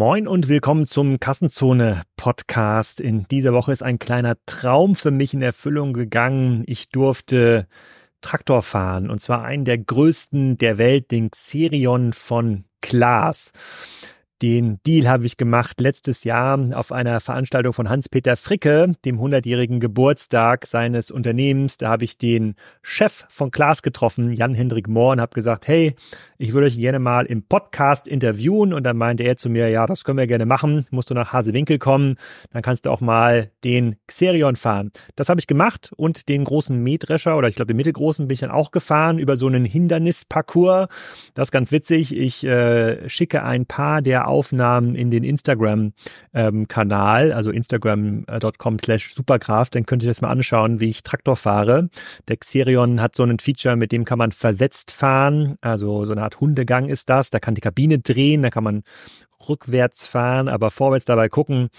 Moin und willkommen zum Kassenzone Podcast. In dieser Woche ist ein kleiner Traum für mich in Erfüllung gegangen. Ich durfte Traktor fahren und zwar einen der größten der Welt, den Xerion von Klaas. Den Deal habe ich gemacht letztes Jahr auf einer Veranstaltung von Hans-Peter Fricke, dem 100-jährigen Geburtstag seines Unternehmens. Da habe ich den Chef von Klaas getroffen, Jan-Hendrik Mohr, und habe gesagt, hey, ich würde euch gerne mal im Podcast interviewen. Und dann meinte er zu mir, ja, das können wir gerne machen. Musst du nach Hasewinkel kommen, dann kannst du auch mal den Xerion fahren. Das habe ich gemacht und den großen Mähdrescher oder ich glaube den mittelgroßen bin ich dann auch gefahren über so einen Hindernisparcours. Das ist ganz witzig. Ich äh, schicke ein paar der Aufnahmen in den Instagram-Kanal, ähm, also instagram.com slash superkraft, dann könnt ihr das mal anschauen, wie ich Traktor fahre. Der Xerion hat so ein Feature, mit dem kann man versetzt fahren, also so eine Art Hundegang ist das, da kann die Kabine drehen, da kann man rückwärts fahren, aber vorwärts dabei gucken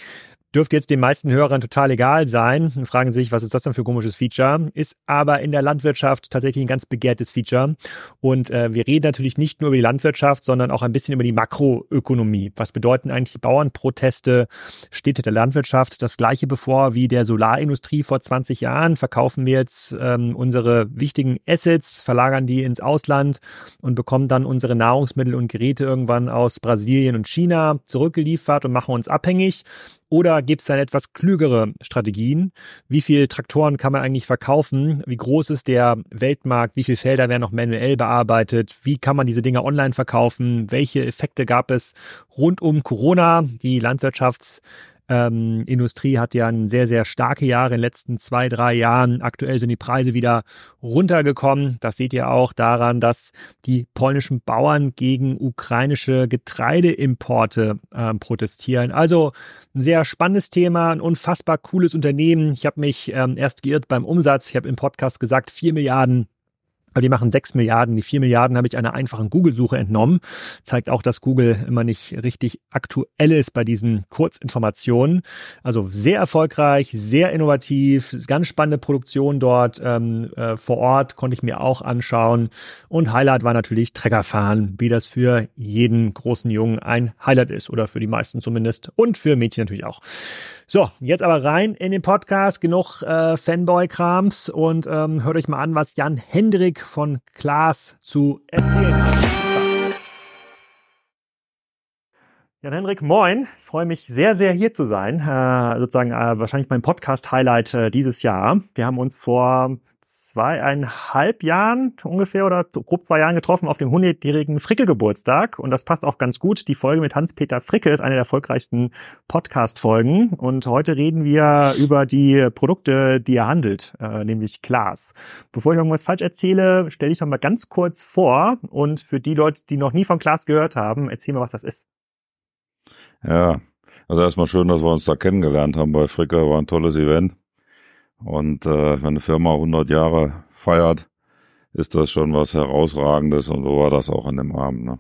dürfte jetzt den meisten Hörern total egal sein und fragen sich, was ist das denn für ein komisches Feature? Ist aber in der Landwirtschaft tatsächlich ein ganz begehrtes Feature. Und äh, wir reden natürlich nicht nur über die Landwirtschaft, sondern auch ein bisschen über die Makroökonomie. Was bedeuten eigentlich Bauernproteste? Steht der Landwirtschaft das gleiche bevor wie der Solarindustrie vor 20 Jahren? Verkaufen wir jetzt ähm, unsere wichtigen Assets, verlagern die ins Ausland und bekommen dann unsere Nahrungsmittel und Geräte irgendwann aus Brasilien und China zurückgeliefert und machen uns abhängig? Oder gibt es dann etwas klügere Strategien? Wie viele Traktoren kann man eigentlich verkaufen? Wie groß ist der Weltmarkt? Wie viele Felder werden noch manuell bearbeitet? Wie kann man diese Dinge online verkaufen? Welche Effekte gab es rund um Corona? Die Landwirtschafts ähm, Industrie hat ja ein sehr, sehr starke Jahre in den letzten zwei, drei Jahren. Aktuell sind die Preise wieder runtergekommen. Das seht ihr auch daran, dass die polnischen Bauern gegen ukrainische Getreideimporte äh, protestieren. Also ein sehr spannendes Thema, ein unfassbar cooles Unternehmen. Ich habe mich ähm, erst geirrt beim Umsatz. Ich habe im Podcast gesagt, vier Milliarden aber die machen sechs Milliarden. Die vier Milliarden habe ich einer einfachen Google-Suche entnommen. Zeigt auch, dass Google immer nicht richtig aktuell ist bei diesen Kurzinformationen. Also sehr erfolgreich, sehr innovativ, ganz spannende Produktion dort ähm, äh, vor Ort konnte ich mir auch anschauen. Und Highlight war natürlich Treckerfahren, wie das für jeden großen Jungen ein Highlight ist oder für die meisten zumindest und für Mädchen natürlich auch. So, jetzt aber rein in den Podcast. Genug äh, Fanboy-Krams und ähm, hört euch mal an, was Jan Hendrik von Klaas zu erzählen hat. Jan Hendrik, moin. Ich freue mich sehr, sehr hier zu sein. Äh, sozusagen äh, wahrscheinlich mein Podcast-Highlight äh, dieses Jahr. Wir haben uns vor zweieinhalb Jahren ungefähr oder grob zwei Jahren getroffen auf dem 100-jährigen Fricke-Geburtstag. Und das passt auch ganz gut. Die Folge mit Hans-Peter Fricke ist eine der erfolgreichsten Podcast-Folgen. Und heute reden wir über die Produkte, die er handelt, äh, nämlich Klaas. Bevor ich irgendwas falsch erzähle, stelle ich doch mal ganz kurz vor. Und für die Leute, die noch nie von Klaas gehört haben, erzähl mal, was das ist. Ja, also erstmal schön, dass wir uns da kennengelernt haben bei Fricke. War ein tolles Event. Und äh, wenn eine Firma 100 Jahre feiert, ist das schon was Herausragendes und so war das auch an dem Abend. Ne?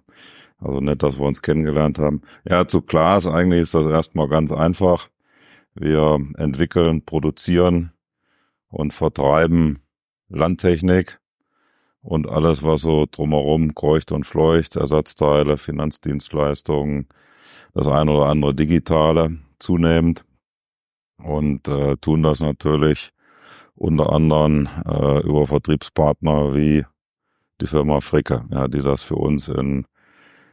Also nett, dass wir uns kennengelernt haben. Ja, zu Klaas, eigentlich ist das erstmal ganz einfach. Wir entwickeln, produzieren und vertreiben Landtechnik und alles, was so drumherum kreucht und fleucht, Ersatzteile, Finanzdienstleistungen, das eine oder andere Digitale zunehmend und äh, tun das natürlich unter anderem äh, über Vertriebspartner wie die Firma Fricke, ja, die das für uns in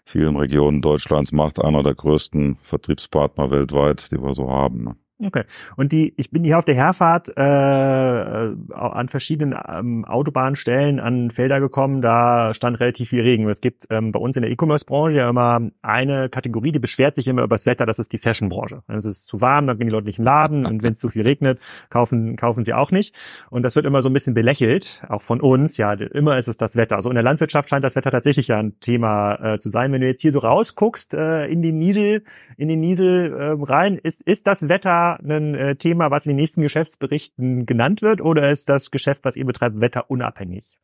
vielen Regionen Deutschlands macht, einer der größten Vertriebspartner weltweit, die wir so haben. Ne? Okay. Und die, ich bin hier auf der Herfahrt äh, an verschiedenen ähm, Autobahnstellen an Felder gekommen, da stand relativ viel Regen. Es gibt ähm, bei uns in der E-Commerce-Branche ja immer eine Kategorie, die beschwert sich immer über das Wetter, das ist die Fashion-Branche. Wenn es ist zu warm, dann gehen die Leute nicht in den Laden und wenn es zu viel regnet, kaufen, kaufen sie auch nicht. Und das wird immer so ein bisschen belächelt, auch von uns. Ja, immer ist es das Wetter. Also in der Landwirtschaft scheint das Wetter tatsächlich ja ein Thema äh, zu sein. Wenn du jetzt hier so rausguckst äh, in den Niesel, in den Niesel äh, rein, ist, ist das Wetter ein äh, Thema, was in den nächsten Geschäftsberichten genannt wird, oder ist das Geschäft, was ihr betreibt, wetterunabhängig?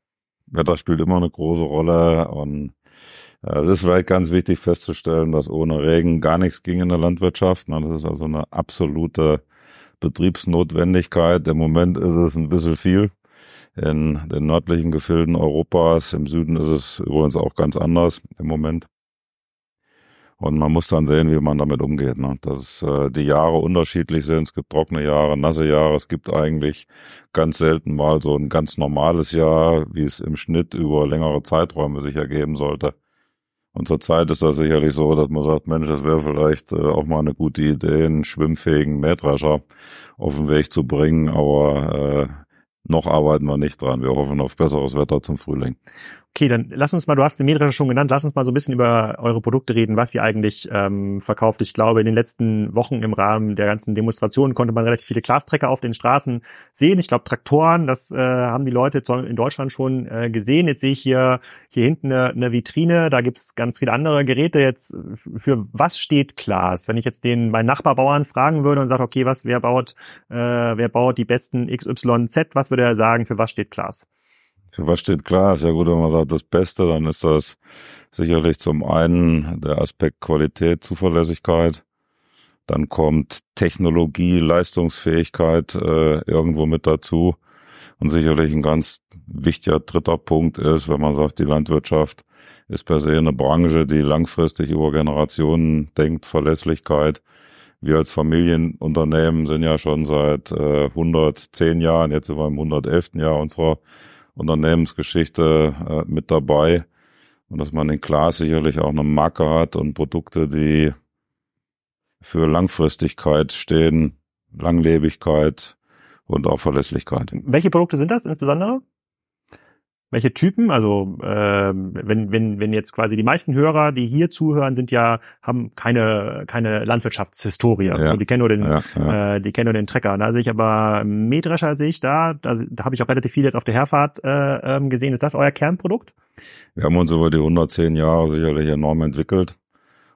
Wetter spielt immer eine große Rolle und äh, es ist vielleicht ganz wichtig festzustellen, dass ohne Regen gar nichts ging in der Landwirtschaft. Das ist also eine absolute Betriebsnotwendigkeit. Im Moment ist es ein bisschen viel. In den nördlichen Gefilden Europas, im Süden ist es übrigens auch ganz anders im Moment. Und man muss dann sehen, wie man damit umgeht. Ne? Dass äh, die Jahre unterschiedlich sind. Es gibt trockene Jahre, nasse Jahre. Es gibt eigentlich ganz selten mal so ein ganz normales Jahr, wie es im Schnitt über längere Zeiträume sich ergeben sollte. Und zurzeit ist das sicherlich so, dass man sagt, Mensch, das wäre vielleicht äh, auch mal eine gute Idee, einen schwimmfähigen Mähdrescher auf den Weg zu bringen. Aber äh, noch arbeiten wir nicht dran. Wir hoffen auf besseres Wetter zum Frühling. Okay, dann lass uns mal, du hast den Mähdrescher schon genannt, lass uns mal so ein bisschen über eure Produkte reden, was ihr eigentlich ähm, verkauft. Ich glaube, in den letzten Wochen im Rahmen der ganzen Demonstrationen konnte man relativ viele Glastrecker auf den Straßen sehen. Ich glaube, Traktoren, das äh, haben die Leute in Deutschland schon äh, gesehen. Jetzt sehe ich hier, hier hinten eine, eine Vitrine, da gibt's ganz viele andere Geräte. Jetzt für was steht Glas? Wenn ich jetzt den meinen Nachbarbauern fragen würde und sage, okay, was, wer baut, äh, wer baut die besten XYZ, was würde er sagen, für was steht Glas? Für was steht klar? Ist ja gut, wenn man sagt, das Beste, dann ist das sicherlich zum einen der Aspekt Qualität, Zuverlässigkeit. Dann kommt Technologie, Leistungsfähigkeit äh, irgendwo mit dazu. Und sicherlich ein ganz wichtiger dritter Punkt ist, wenn man sagt, die Landwirtschaft ist per se eine Branche, die langfristig über Generationen denkt, Verlässlichkeit. Wir als Familienunternehmen sind ja schon seit äh, 110 Jahren, jetzt sind wir im 111. Jahr unserer Unternehmensgeschichte äh, mit dabei und dass man in Klaas sicherlich auch eine Marke hat und Produkte, die für Langfristigkeit stehen, Langlebigkeit und auch Verlässlichkeit. Welche Produkte sind das insbesondere? Welche Typen? Also äh, wenn, wenn, wenn jetzt quasi die meisten Hörer, die hier zuhören, sind ja, haben keine, keine Landwirtschaftshistorie. Ja. Also die kennen nur den, ja, ja. Äh, die kennen nur den Trecker. Da sehe ich aber Mähdrescher sehe ich da, da, da habe ich auch relativ viel jetzt auf der Herfahrt äh, ähm, gesehen. Ist das euer Kernprodukt? Wir haben uns über die 110 Jahre sicherlich enorm entwickelt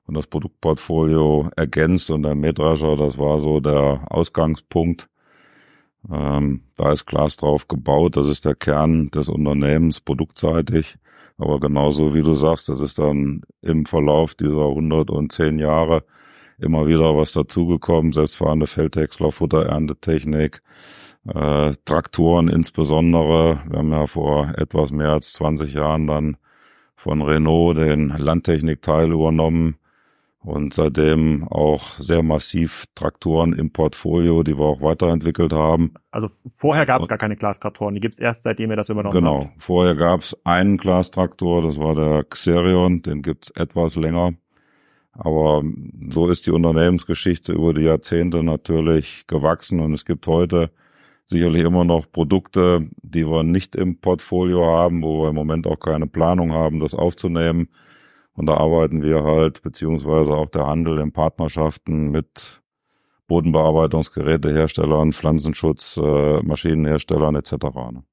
und das Produktportfolio ergänzt und der Mähdrescher, das war so der Ausgangspunkt ähm, da ist Glas drauf gebaut, das ist der Kern des Unternehmens produktseitig. Aber genauso wie du sagst, das ist dann im Verlauf dieser 110 Jahre immer wieder was dazugekommen, selbstfahrende Feldhäcksler, Futtererntetechnik, äh, Traktoren insbesondere. Wir haben ja vor etwas mehr als 20 Jahren dann von Renault den Landtechnikteil übernommen und seitdem auch sehr massiv Traktoren im Portfolio, die wir auch weiterentwickelt haben. Also vorher gab es gar keine Glastraktoren, die gibt es erst seitdem ihr das übernommen genau. habt. Genau, vorher gab es einen Glastraktor, das war der Xerion, den gibt es etwas länger. Aber so ist die Unternehmensgeschichte über die Jahrzehnte natürlich gewachsen und es gibt heute sicherlich immer noch Produkte, die wir nicht im Portfolio haben, wo wir im Moment auch keine Planung haben, das aufzunehmen und da arbeiten wir halt, beziehungsweise auch der Handel in Partnerschaften mit Bodenbearbeitungsgeräteherstellern, Pflanzenschutz, äh, Maschinenherstellern etc. Ne?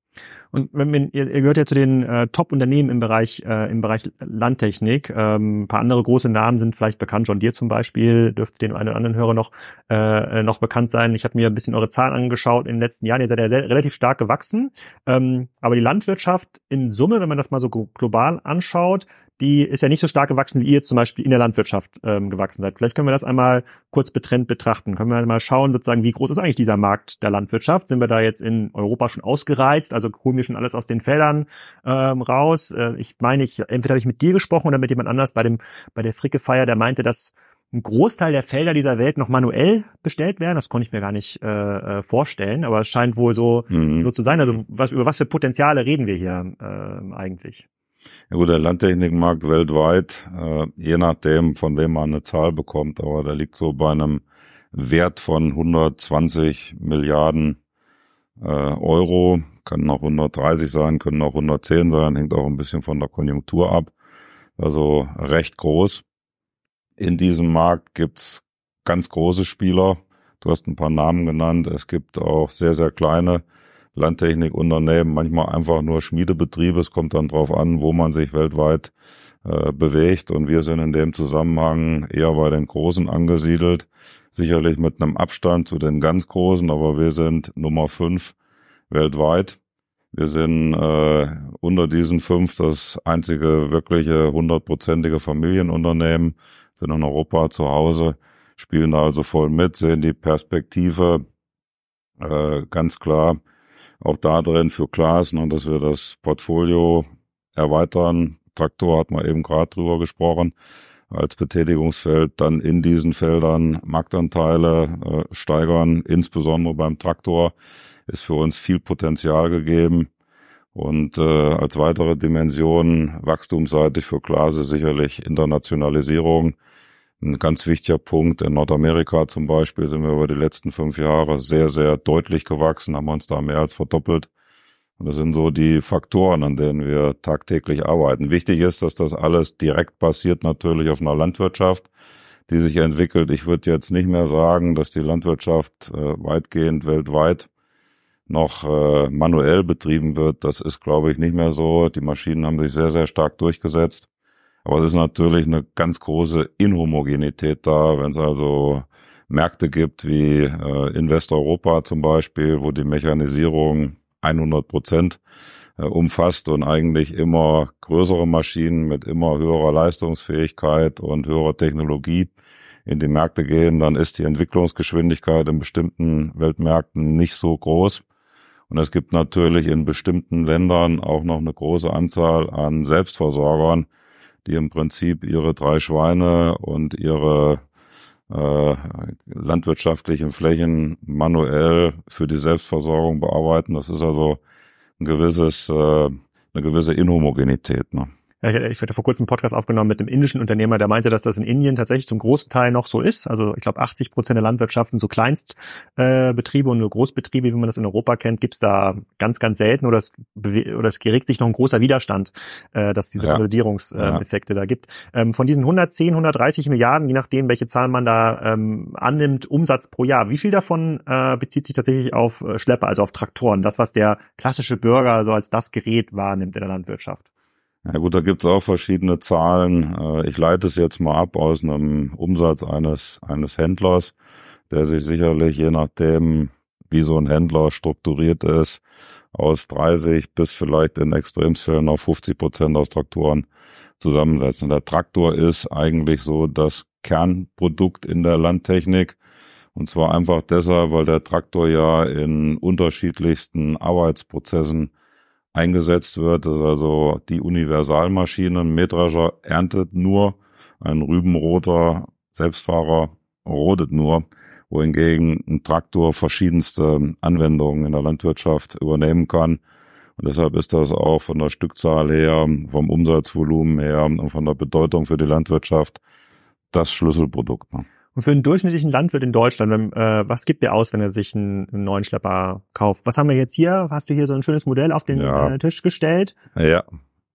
Und wenn, ihr, ihr gehört ja zu den äh, Top-Unternehmen im Bereich äh, im Bereich Landtechnik. Ähm, ein paar andere große Namen sind vielleicht bekannt. John Deere zum Beispiel dürfte den einen oder anderen Hörer noch äh, noch bekannt sein. Ich habe mir ein bisschen eure Zahlen angeschaut in den letzten Jahren. Ihr seid ja sehr, relativ stark gewachsen. Ähm, aber die Landwirtschaft in Summe, wenn man das mal so global anschaut, die ist ja nicht so stark gewachsen, wie ihr jetzt zum Beispiel in der Landwirtschaft ähm, gewachsen seid. Vielleicht können wir das einmal kurz betrennt betrachten. Können wir mal schauen, sozusagen, wie groß ist eigentlich dieser Markt der Landwirtschaft? Sind wir da jetzt in Europa schon ausgereizt? Also holen wir schon alles aus den Feldern ähm, raus? Äh, ich meine, ich entweder habe ich mit dir gesprochen oder mit jemand anders bei dem bei der Fricke Feier, der meinte, dass ein Großteil der Felder dieser Welt noch manuell bestellt werden. Das konnte ich mir gar nicht äh, äh vorstellen, aber es scheint wohl so, mhm. so zu sein. Also was, über was für Potenziale reden wir hier äh, eigentlich? Ja gut, der Landtechnikmarkt weltweit, äh, je nachdem, von wem man eine Zahl bekommt, aber der liegt so bei einem Wert von 120 Milliarden äh, Euro, können auch 130 sein, können auch 110 sein, hängt auch ein bisschen von der Konjunktur ab. Also recht groß. In diesem Markt gibt's ganz große Spieler. Du hast ein paar Namen genannt. Es gibt auch sehr, sehr kleine Landtechnikunternehmen, manchmal einfach nur Schmiedebetriebe. Es kommt dann drauf an, wo man sich weltweit äh, bewegt. Und wir sind in dem Zusammenhang eher bei den Großen angesiedelt. Sicherlich mit einem Abstand zu den ganz Großen, aber wir sind Nummer fünf weltweit. Wir sind äh, unter diesen fünf das einzige wirkliche hundertprozentige Familienunternehmen, sind in Europa zu Hause, spielen da also voll mit, sehen die Perspektive äh, ganz klar auch da drin für Klaas, ne, dass wir das Portfolio erweitern. Traktor hat man eben gerade drüber gesprochen. als Betätigungsfeld, dann in diesen Feldern Marktanteile äh, steigern, insbesondere beim Traktor ist für uns viel Potenzial gegeben. Und äh, als weitere Dimension wachstumsseitig für Klase sicherlich Internationalisierung. Ein ganz wichtiger Punkt. In Nordamerika zum Beispiel sind wir über die letzten fünf Jahre sehr, sehr deutlich gewachsen, haben uns da mehr als verdoppelt. Und das sind so die Faktoren, an denen wir tagtäglich arbeiten. Wichtig ist, dass das alles direkt basiert natürlich auf einer Landwirtschaft, die sich entwickelt. Ich würde jetzt nicht mehr sagen, dass die Landwirtschaft äh, weitgehend weltweit noch äh, manuell betrieben wird. Das ist, glaube ich, nicht mehr so. Die Maschinen haben sich sehr, sehr stark durchgesetzt. Aber es ist natürlich eine ganz große Inhomogenität da, wenn es also Märkte gibt wie äh, in Westeuropa zum Beispiel, wo die Mechanisierung 100 Prozent äh, umfasst und eigentlich immer größere Maschinen mit immer höherer Leistungsfähigkeit und höherer Technologie in die Märkte gehen, dann ist die Entwicklungsgeschwindigkeit in bestimmten Weltmärkten nicht so groß. Und es gibt natürlich in bestimmten Ländern auch noch eine große Anzahl an Selbstversorgern, die im Prinzip ihre drei Schweine und ihre äh, landwirtschaftlichen Flächen manuell für die Selbstversorgung bearbeiten. Das ist also ein gewisses, äh, eine gewisse Inhomogenität. Ne? Ich hatte vor kurzem einen Podcast aufgenommen mit einem indischen Unternehmer, der meinte, dass das in Indien tatsächlich zum großen Teil noch so ist. Also ich glaube, 80 Prozent der Landwirtschaften so Kleinstbetriebe äh, und nur Großbetriebe, wie man das in Europa kennt, gibt's da ganz, ganz selten oder es, oder es geregt sich noch ein großer Widerstand, äh, dass diese ja. Konsolidierungseffekte ja. da gibt. Ähm, von diesen 110, 130 Milliarden, je nachdem, welche Zahlen man da ähm, annimmt, Umsatz pro Jahr, wie viel davon äh, bezieht sich tatsächlich auf äh, Schlepper, also auf Traktoren, das, was der klassische Bürger so als das Gerät wahrnimmt in der Landwirtschaft? Ja gut, da gibt's auch verschiedene Zahlen. Äh, ich leite es jetzt mal ab aus einem Umsatz eines, eines Händlers, der sich sicherlich je nachdem, wie so ein Händler strukturiert ist, aus 30 bis vielleicht in Extremfällen auf 50 Prozent aus Traktoren zusammensetzen. Der Traktor ist eigentlich so das Kernprodukt in der Landtechnik. Und zwar einfach deshalb, weil der Traktor ja in unterschiedlichsten Arbeitsprozessen eingesetzt wird. also die Universalmaschine. Mähdrescher erntet nur, ein Rübenroter Selbstfahrer rodet nur, wohingegen ein Traktor verschiedenste Anwendungen in der Landwirtschaft übernehmen kann. Und deshalb ist das auch von der Stückzahl her, vom Umsatzvolumen her und von der Bedeutung für die Landwirtschaft das Schlüsselprodukt. Ne? Und für einen durchschnittlichen Landwirt in Deutschland, wenn, äh, was gibt der aus, wenn er sich einen, einen, neuen Schlepper kauft? Was haben wir jetzt hier? Hast du hier so ein schönes Modell auf den ja. äh, Tisch gestellt? Ja.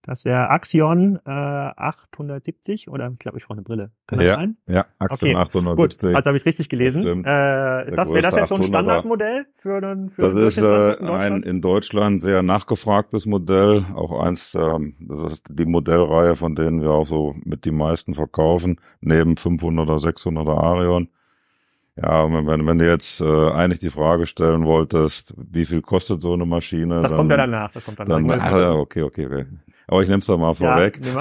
Das wäre Axion äh, 870 oder ich glaube, ich brauche eine Brille. Kann das ja, sein? Ja, Axion okay. 870. Gut, also habe ich richtig gelesen. Das äh, das wäre das jetzt so ein Standardmodell für einen für Das ist äh, ein in Deutschland sehr nachgefragtes Modell, auch eins, ähm, das ist die Modellreihe, von denen wir auch so mit die meisten verkaufen, neben 500er, 600er Arion. Ja, wenn, wenn du jetzt äh, eigentlich die Frage stellen wolltest, wie viel kostet so eine Maschine? Das dann, kommt ja danach. Das kommt danach. Dann, ah, ja, okay, okay, okay. Aber ich nehme es doch mal vorweg. Ja,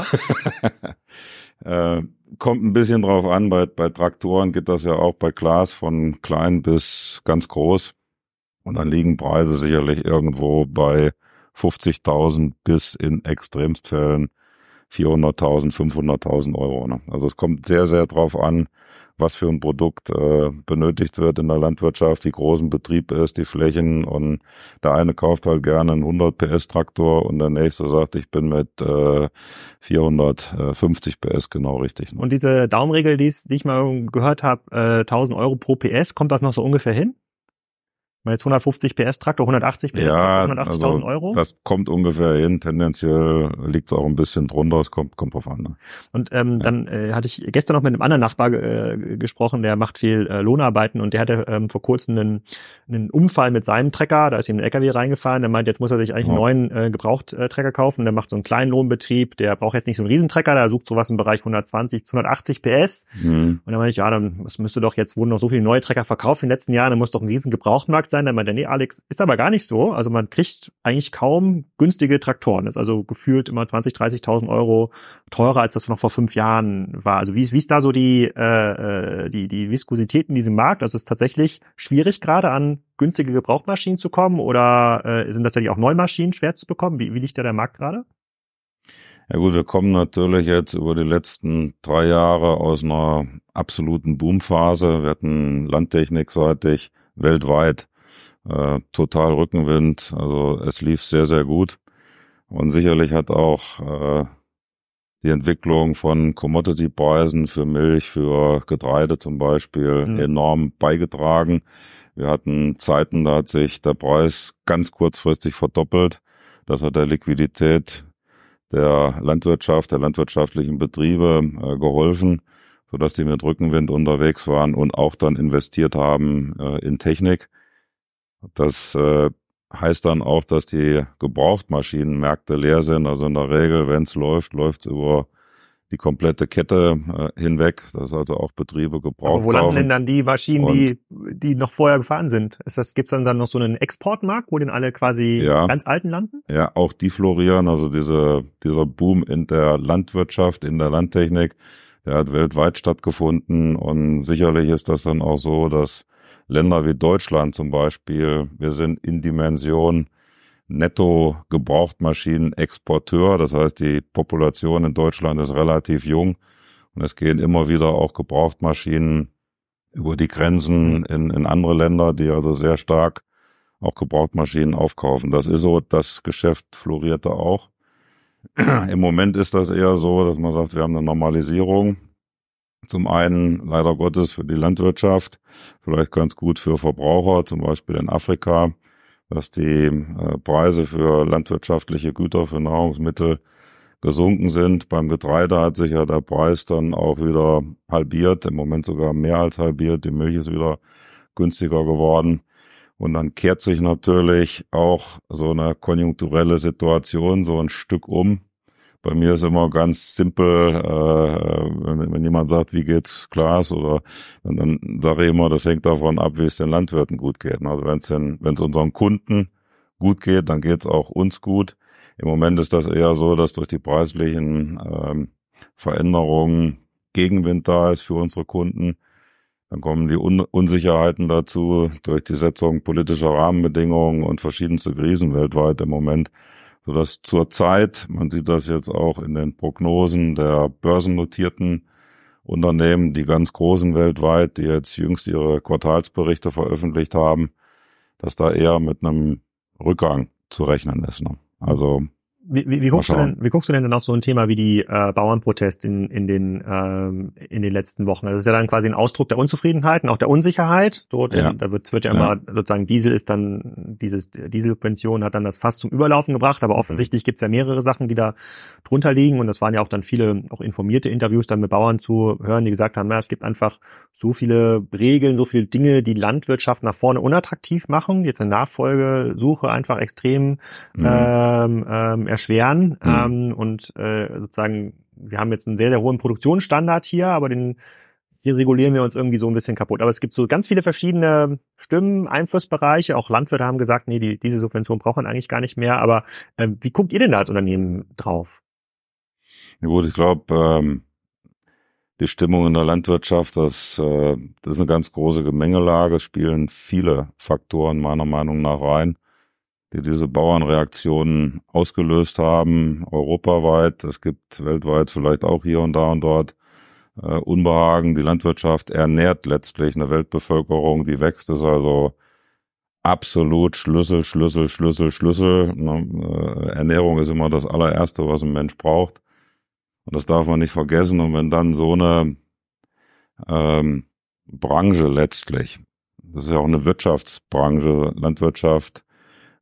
äh, kommt ein bisschen drauf an, bei, bei Traktoren geht das ja auch bei Glas von klein bis ganz groß. Und dann liegen Preise sicherlich irgendwo bei 50.000 bis in Extremfällen 400.000, 500.000 Euro. Ne? Also es kommt sehr, sehr drauf an, was für ein Produkt äh, benötigt wird in der Landwirtschaft, wie groß ein Betrieb ist, die Flächen und der eine kauft halt gerne einen 100 PS Traktor und der nächste sagt, ich bin mit äh, 450 PS genau richtig. Und diese Daumenregel, die, die ich mal gehört habe, äh, 1000 Euro pro PS, kommt das noch so ungefähr hin? Mal jetzt 150 PS Traktor, 180 PS ja, 180.000 also Euro? Das kommt ungefähr hin. Tendenziell liegt es auch ein bisschen drunter. Es kommt, kommt drauf an. Ne? Und ähm, ja. dann äh, hatte ich gestern noch mit einem anderen Nachbar äh, gesprochen, der macht viel äh, Lohnarbeiten und der hatte ähm, vor kurzem einen, einen Unfall mit seinem Trecker. Da ist ihm ein LKW reingefahren. Der meint, jetzt muss er sich eigentlich einen neuen äh, Gebrauchttrecker kaufen. Der macht so einen kleinen Lohnbetrieb. Der braucht jetzt nicht so einen Riesentrecker. Der sucht sowas im Bereich 120 bis 180 PS. Mhm. Und dann meinte ich, ja, dann müsste doch jetzt wurden noch so viele neue Trecker verkauft in den letzten Jahren. Dann muss doch ein riesen Gebrauchtmarkt sein. Dann meinte er, nee, Alex, ist aber gar nicht so. Also man kriegt eigentlich kaum günstige Traktoren. Ist also gefühlt immer 20, 30.000 Euro teurer, als das noch vor fünf Jahren war. Also wie ist, wie ist da so die, äh, äh, die, die Viskosität in diesem Markt? Also ist es tatsächlich schwierig, gerade an günstige Gebrauchmaschinen zu kommen oder äh, sind tatsächlich auch Neumaschinen schwer zu bekommen? Wie, wie liegt da der Markt gerade? Ja gut, wir kommen natürlich jetzt über die letzten drei Jahre aus einer absoluten Boomphase. Wir hatten landtechnikseitig weltweit äh, total Rückenwind. Also es lief sehr, sehr gut. Und sicherlich hat auch äh, die Entwicklung von Commodity-Preisen für Milch, für Getreide zum Beispiel mhm. enorm beigetragen. Wir hatten Zeiten, da hat sich der Preis ganz kurzfristig verdoppelt. Das hat der Liquidität der Landwirtschaft, der landwirtschaftlichen Betriebe äh, geholfen, sodass die mit Rückenwind unterwegs waren und auch dann investiert haben äh, in Technik. Das äh, heißt dann auch, dass die Gebrauchtmaschinenmärkte leer sind. Also in der Regel, wenn es läuft, läuft es über die komplette Kette äh, hinweg, dass also auch Betriebe gebraucht Aber wo landen denn dann die Maschinen, die, die noch vorher gefahren sind? Ist das, gibt's dann, dann noch so einen Exportmarkt, wo denn alle quasi ja, ganz alten landen? Ja, auch die florieren, also diese, dieser Boom in der Landwirtschaft, in der Landtechnik, der hat weltweit stattgefunden und sicherlich ist das dann auch so, dass Länder wie Deutschland zum Beispiel, wir sind in Dimension netto Gebrauchtmaschinenexporteur. Das heißt, die Population in Deutschland ist relativ jung und es gehen immer wieder auch Gebrauchtmaschinen über die Grenzen in, in andere Länder, die also sehr stark auch Gebrauchtmaschinen aufkaufen. Das ist so, das Geschäft florierte auch. Im Moment ist das eher so, dass man sagt, wir haben eine Normalisierung. Zum einen leider Gottes für die Landwirtschaft, vielleicht ganz gut für Verbraucher, zum Beispiel in Afrika dass die äh, Preise für landwirtschaftliche Güter, für Nahrungsmittel gesunken sind. Beim Getreide hat sich ja der Preis dann auch wieder halbiert, im Moment sogar mehr als halbiert. Die Milch ist wieder günstiger geworden. Und dann kehrt sich natürlich auch so eine konjunkturelle Situation so ein Stück um. Bei mir ist immer ganz simpel, äh, wenn, wenn jemand sagt, wie geht's Glas oder dann, dann sage ich immer, das hängt davon ab, wie es den Landwirten gut geht. Also wenn es es unseren Kunden gut geht, dann geht's auch uns gut. Im Moment ist das eher so, dass durch die preislichen ähm, Veränderungen Gegenwind da ist für unsere Kunden. Dann kommen die Un Unsicherheiten dazu durch die Setzung politischer Rahmenbedingungen und verschiedenste Krisen weltweit im Moment sodass zurzeit, man sieht das jetzt auch in den Prognosen der börsennotierten Unternehmen, die ganz großen weltweit, die jetzt jüngst ihre Quartalsberichte veröffentlicht haben, dass da eher mit einem Rückgang zu rechnen ist. Ne? Also wie, wie, wie, guckst du denn, wie guckst du denn dann auf so ein Thema wie die äh, Bauernprotest in, in, den, ähm, in den letzten Wochen? Also das ist ja dann quasi ein Ausdruck der Unzufriedenheit und auch der Unsicherheit. Dort, ja. da wird, wird ja immer ja. sozusagen Diesel ist dann, dieses Dieselpension hat dann das fast zum Überlaufen gebracht, aber offensichtlich gibt's ja mehrere Sachen, die da drunter liegen und das waren ja auch dann viele auch informierte Interviews dann mit Bauern zu hören, die gesagt haben, na, es gibt einfach so viele Regeln, so viele Dinge, die Landwirtschaft nach vorne unattraktiv machen, jetzt eine Nachfolgesuche einfach extrem mhm. ähm, ähm, erschweren. Mhm. Ähm, und äh, sozusagen, wir haben jetzt einen sehr, sehr hohen Produktionsstandard hier, aber den hier regulieren wir uns irgendwie so ein bisschen kaputt. Aber es gibt so ganz viele verschiedene Stimmen, Einflussbereiche. Auch Landwirte haben gesagt, nee, die, diese Subvention braucht man eigentlich gar nicht mehr. Aber äh, wie guckt ihr denn da als Unternehmen drauf? Ja gut, ich glaube, ähm, die Stimmung in der Landwirtschaft, das, äh, das ist eine ganz große Gemengelage. Spielen viele Faktoren meiner Meinung nach rein die diese Bauernreaktionen ausgelöst haben, europaweit. Es gibt weltweit vielleicht auch hier und da und dort äh, Unbehagen. Die Landwirtschaft ernährt letztlich eine Weltbevölkerung, die wächst, ist also absolut Schlüssel, Schlüssel, Schlüssel, Schlüssel. Äh, Ernährung ist immer das allererste, was ein Mensch braucht. Und das darf man nicht vergessen. Und wenn dann so eine ähm, Branche letztlich, das ist ja auch eine Wirtschaftsbranche, Landwirtschaft,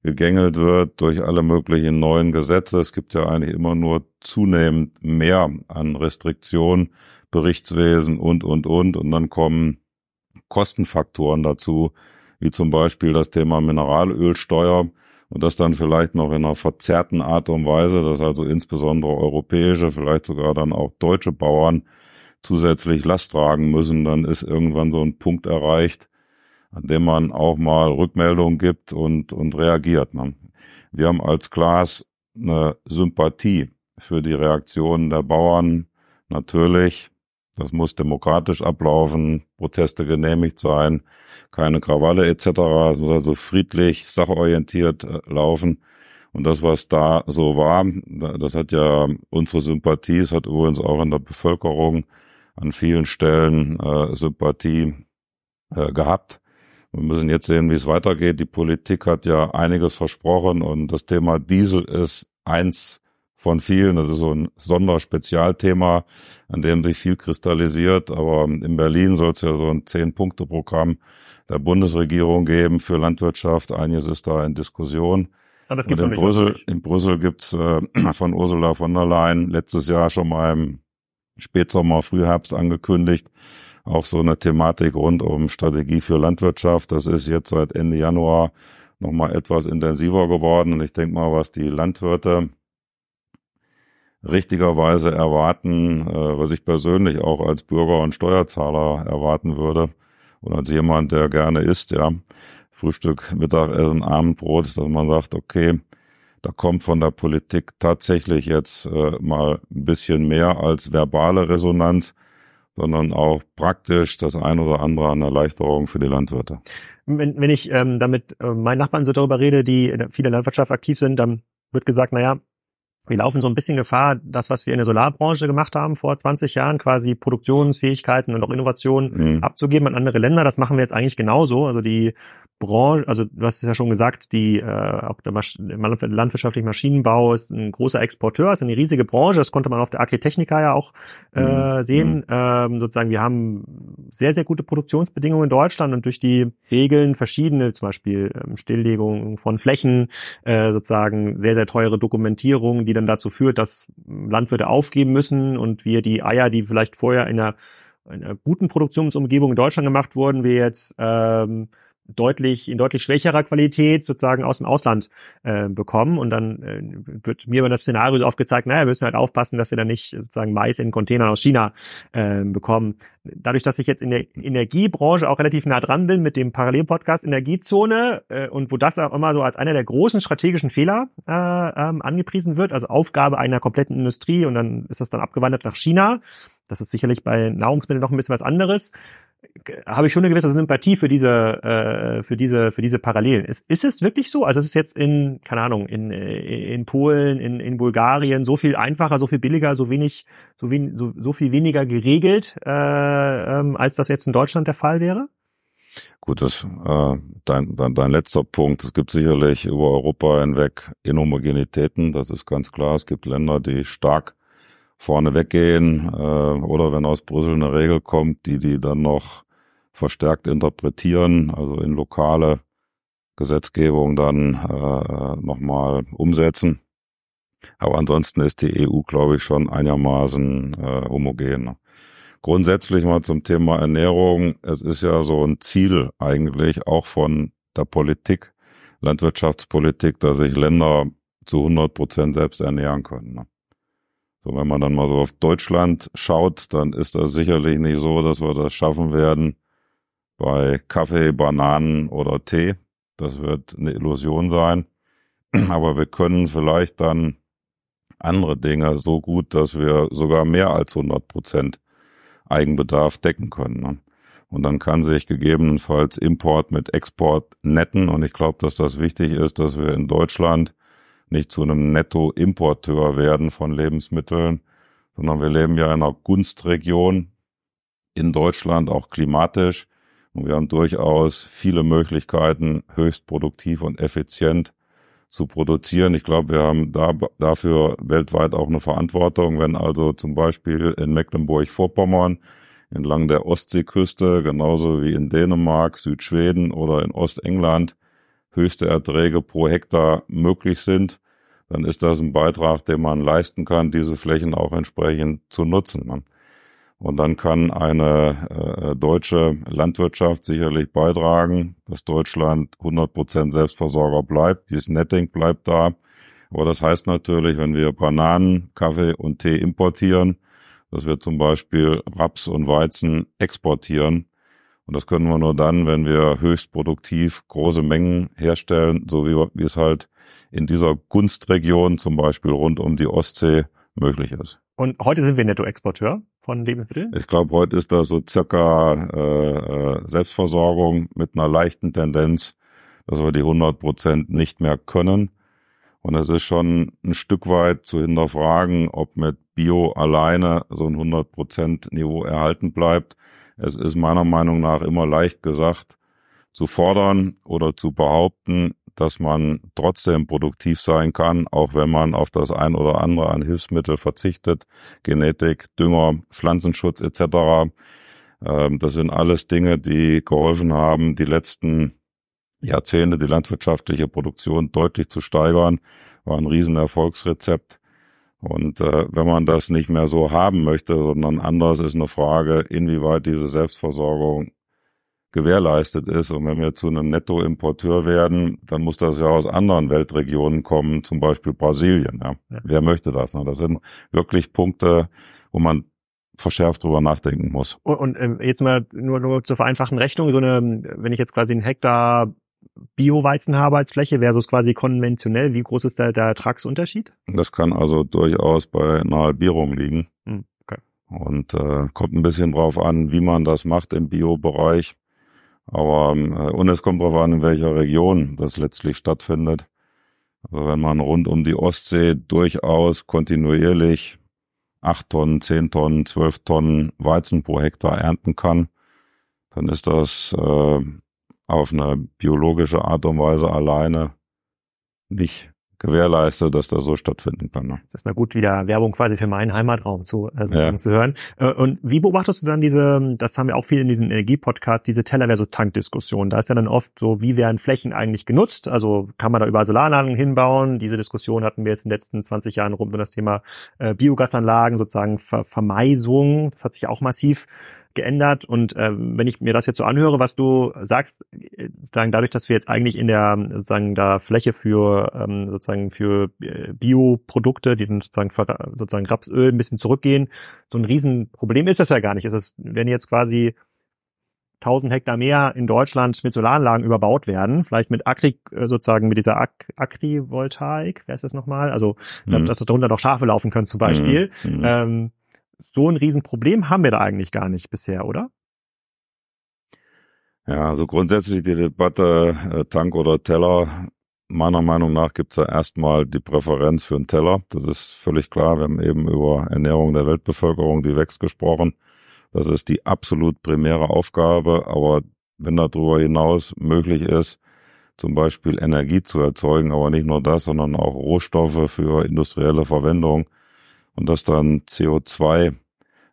gegängelt wird durch alle möglichen neuen Gesetze. Es gibt ja eigentlich immer nur zunehmend mehr an Restriktionen, Berichtswesen und, und, und. Und dann kommen Kostenfaktoren dazu, wie zum Beispiel das Thema Mineralölsteuer und das dann vielleicht noch in einer verzerrten Art und Weise, dass also insbesondere europäische, vielleicht sogar dann auch deutsche Bauern zusätzlich Last tragen müssen, dann ist irgendwann so ein Punkt erreicht, an dem man auch mal Rückmeldungen gibt und, und reagiert. Ne? Wir haben als Glas eine Sympathie für die Reaktionen der Bauern. Natürlich, das muss demokratisch ablaufen, Proteste genehmigt sein, keine Krawalle etc., also friedlich, sachorientiert äh, laufen. Und das, was da so war, das hat ja unsere Sympathie, es hat übrigens auch in der Bevölkerung an vielen Stellen äh, Sympathie äh, gehabt. Wir müssen jetzt sehen, wie es weitergeht. Die Politik hat ja einiges versprochen und das Thema Diesel ist eins von vielen. Das ist so ein Sonderspezialthema, an dem sich viel kristallisiert. Aber in Berlin soll es ja so ein Zehn-Punkte-Programm der Bundesregierung geben für Landwirtschaft. Einiges ist da in Diskussion. Ah, das gibt's in, Brüssel, in Brüssel gibt's äh, von Ursula von der Leyen letztes Jahr schon mal im Spätsommer, Frühherbst angekündigt, auch so eine Thematik rund um Strategie für Landwirtschaft. Das ist jetzt seit Ende Januar nochmal etwas intensiver geworden. Und ich denke mal, was die Landwirte richtigerweise erwarten, äh, was ich persönlich auch als Bürger und Steuerzahler erwarten würde und als jemand, der gerne isst, ja, Frühstück, Mittagessen, Abendbrot, dass man sagt, okay, da kommt von der Politik tatsächlich jetzt äh, mal ein bisschen mehr als verbale Resonanz, sondern auch praktisch das ein oder andere an Erleichterung für die Landwirte. Wenn, wenn ich ähm, damit äh, meinen Nachbarn so darüber rede, die in der Landwirtschaft aktiv sind, dann wird gesagt, naja, wir laufen so ein bisschen Gefahr, das, was wir in der Solarbranche gemacht haben vor 20 Jahren, quasi Produktionsfähigkeiten und auch Innovationen mhm. abzugeben an andere Länder. Das machen wir jetzt eigentlich genauso. Also die Branche, also du hast es ja schon gesagt, die äh, auch der, Masch landwirtschaftliche Maschinenbau ist ein großer Exporteur, ist eine riesige Branche. Das konnte man auf der Agritechnica ja auch äh, mhm. sehen. Mhm. Ähm, sozusagen, wir haben sehr, sehr gute Produktionsbedingungen in Deutschland und durch die Regeln verschiedene, zum Beispiel ähm, Stilllegung von Flächen, äh, sozusagen sehr, sehr teure Dokumentierung, die dann dazu führt, dass Landwirte aufgeben müssen und wir die Eier, die vielleicht vorher in einer, in einer guten Produktionsumgebung in Deutschland gemacht wurden, wir jetzt ähm, deutlich in deutlich schwächerer Qualität sozusagen aus dem Ausland äh, bekommen und dann äh, wird mir über das Szenario aufgezeigt, naja, wir müssen halt aufpassen, dass wir dann nicht sozusagen Mais in Containern aus China äh, bekommen. Dadurch, dass ich jetzt in der Energiebranche auch relativ nah dran bin mit dem Parallelpodcast Energiezone äh, und wo das auch immer so als einer der großen strategischen Fehler äh, ähm, angepriesen wird, also Aufgabe einer kompletten Industrie und dann ist das dann abgewandert nach China. Das ist sicherlich bei Nahrungsmitteln noch ein bisschen was anderes habe ich schon eine gewisse Sympathie für diese, äh, für diese, für diese Parallelen. Ist, ist es wirklich so? Also es ist jetzt in, keine Ahnung, in, in Polen, in, in Bulgarien so viel einfacher, so viel billiger, so wenig, so, wen, so, so viel weniger geregelt, äh, ähm, als das jetzt in Deutschland der Fall wäre? Gut, das, äh, dein, dein, dein letzter Punkt. Es gibt sicherlich über Europa hinweg Inhomogenitäten, das ist ganz klar. Es gibt Länder, die stark vorne weggehen äh, oder wenn aus Brüssel eine Regel kommt, die die dann noch verstärkt interpretieren, also in lokale Gesetzgebung dann äh, nochmal umsetzen. Aber ansonsten ist die EU, glaube ich, schon einigermaßen äh, homogen. Grundsätzlich mal zum Thema Ernährung. Es ist ja so ein Ziel eigentlich auch von der Politik, Landwirtschaftspolitik, dass sich Länder zu 100 Prozent selbst ernähren können. So, wenn man dann mal so auf Deutschland schaut, dann ist das sicherlich nicht so, dass wir das schaffen werden bei Kaffee, Bananen oder Tee. Das wird eine Illusion sein. Aber wir können vielleicht dann andere Dinge so gut, dass wir sogar mehr als 100 Prozent Eigenbedarf decken können. Ne? Und dann kann sich gegebenenfalls Import mit Export netten. Und ich glaube, dass das wichtig ist, dass wir in Deutschland nicht zu einem Nettoimporteur werden von Lebensmitteln, sondern wir leben ja in einer Gunstregion in Deutschland, auch klimatisch. Und wir haben durchaus viele Möglichkeiten, höchst produktiv und effizient zu produzieren. Ich glaube, wir haben da, dafür weltweit auch eine Verantwortung. Wenn also zum Beispiel in Mecklenburg-Vorpommern entlang der Ostseeküste, genauso wie in Dänemark, Südschweden oder in Ostengland höchste Erträge pro Hektar möglich sind, dann ist das ein Beitrag, den man leisten kann, diese Flächen auch entsprechend zu nutzen. Und dann kann eine äh, deutsche Landwirtschaft sicherlich beitragen, dass Deutschland 100 Prozent Selbstversorger bleibt. Dieses Netting bleibt da. Aber das heißt natürlich, wenn wir Bananen, Kaffee und Tee importieren, dass wir zum Beispiel Raps und Weizen exportieren, und das können wir nur dann, wenn wir höchst produktiv große Mengen herstellen, so wie, wie es halt in dieser Gunstregion, zum Beispiel rund um die Ostsee, möglich ist. Und heute sind wir Nettoexporteur von Lebensmitteln? Ich glaube, heute ist da so circa äh, äh Selbstversorgung mit einer leichten Tendenz, dass wir die 100 Prozent nicht mehr können. Und es ist schon ein Stück weit zu hinterfragen, ob mit Bio alleine so ein 100% Niveau erhalten bleibt. Es ist meiner Meinung nach immer leicht gesagt, zu fordern oder zu behaupten, dass man trotzdem produktiv sein kann, auch wenn man auf das ein oder andere an Hilfsmittel verzichtet, Genetik, Dünger, Pflanzenschutz etc. Ähm, das sind alles Dinge, die geholfen haben, die letzten Jahrzehnte die landwirtschaftliche Produktion deutlich zu steigern. War ein Riesenerfolgsrezept. Und äh, wenn man das nicht mehr so haben möchte, sondern anders, ist eine Frage, inwieweit diese Selbstversorgung gewährleistet ist. Und wenn wir zu einem Nettoimporteur werden, dann muss das ja aus anderen Weltregionen kommen, zum Beispiel Brasilien. Ja. ja. Wer möchte das? Ne? Das sind wirklich Punkte, wo man verschärft drüber nachdenken muss. Und, und äh, jetzt mal nur, nur zur vereinfachten Rechnung, so eine, wenn ich jetzt quasi einen Hektar Bio-Weizen habe als Fläche versus quasi konventionell, wie groß ist da der Ertragsunterschied? Das kann also durchaus bei einer Halbierung liegen. Hm, okay. Und äh, kommt ein bisschen drauf an, wie man das macht im Bio-Bereich. Aber äh, und es kommt darauf an, in welcher Region das letztlich stattfindet. Also wenn man rund um die Ostsee durchaus kontinuierlich acht Tonnen, zehn Tonnen, zwölf Tonnen Weizen pro Hektar ernten kann, dann ist das äh, auf eine biologische Art und Weise alleine nicht gewährleistet, dass das so stattfinden kann. Ne? Das ist mal gut, wieder Werbung quasi für meinen Heimatraum zu, äh, ja. zu hören. Äh, und wie beobachtest du dann diese, das haben wir auch viel in diesen Energiepodcast, diese Teller versus Tank-Diskussion. Da ist ja dann oft so, wie werden Flächen eigentlich genutzt? Also kann man da über Solaranlagen hinbauen? Diese Diskussion hatten wir jetzt in den letzten 20 Jahren rund um das Thema äh, Biogasanlagen, sozusagen Ver Vermeisung. Das hat sich auch massiv geändert. Und äh, wenn ich mir das jetzt so anhöre, was du sagst, sozusagen dadurch, dass wir jetzt eigentlich in der sozusagen da Fläche für ähm, sozusagen für äh, Bioprodukte, die dann sozusagen sozusagen Rapsöl ein bisschen zurückgehen, so ein Riesenproblem ist das ja gar nicht. Es ist, wenn jetzt quasi 1000 Hektar mehr in Deutschland mit Solaranlagen überbaut werden, vielleicht mit Agri, äh, sozusagen mit dieser Ag Agrivoltaik, wer ist das nochmal? Also, mhm. dass darunter noch Schafe laufen können zum Beispiel. Mhm. Ähm, so ein Riesenproblem haben wir da eigentlich gar nicht bisher, oder? Ja, also grundsätzlich die Debatte äh, Tank oder Teller. Meiner Meinung nach gibt es ja erstmal die Präferenz für einen Teller. Das ist völlig klar. Wir haben eben über Ernährung der Weltbevölkerung, die wächst, gesprochen. Das ist die absolut primäre Aufgabe. Aber wenn darüber hinaus möglich ist, zum Beispiel Energie zu erzeugen, aber nicht nur das, sondern auch Rohstoffe für industrielle Verwendung, und das dann CO2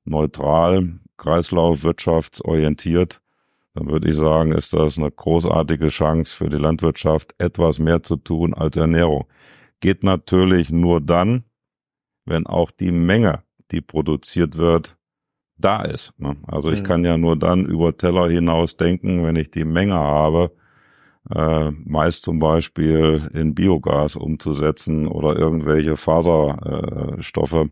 neutral, kreislaufwirtschaftsorientiert, dann würde ich sagen, ist das eine großartige Chance für die Landwirtschaft, etwas mehr zu tun als Ernährung. Geht natürlich nur dann, wenn auch die Menge, die produziert wird, da ist. Ne? Also ich mhm. kann ja nur dann über Teller hinaus denken, wenn ich die Menge habe, äh, meist zum Beispiel in Biogas umzusetzen oder irgendwelche Faserstoffe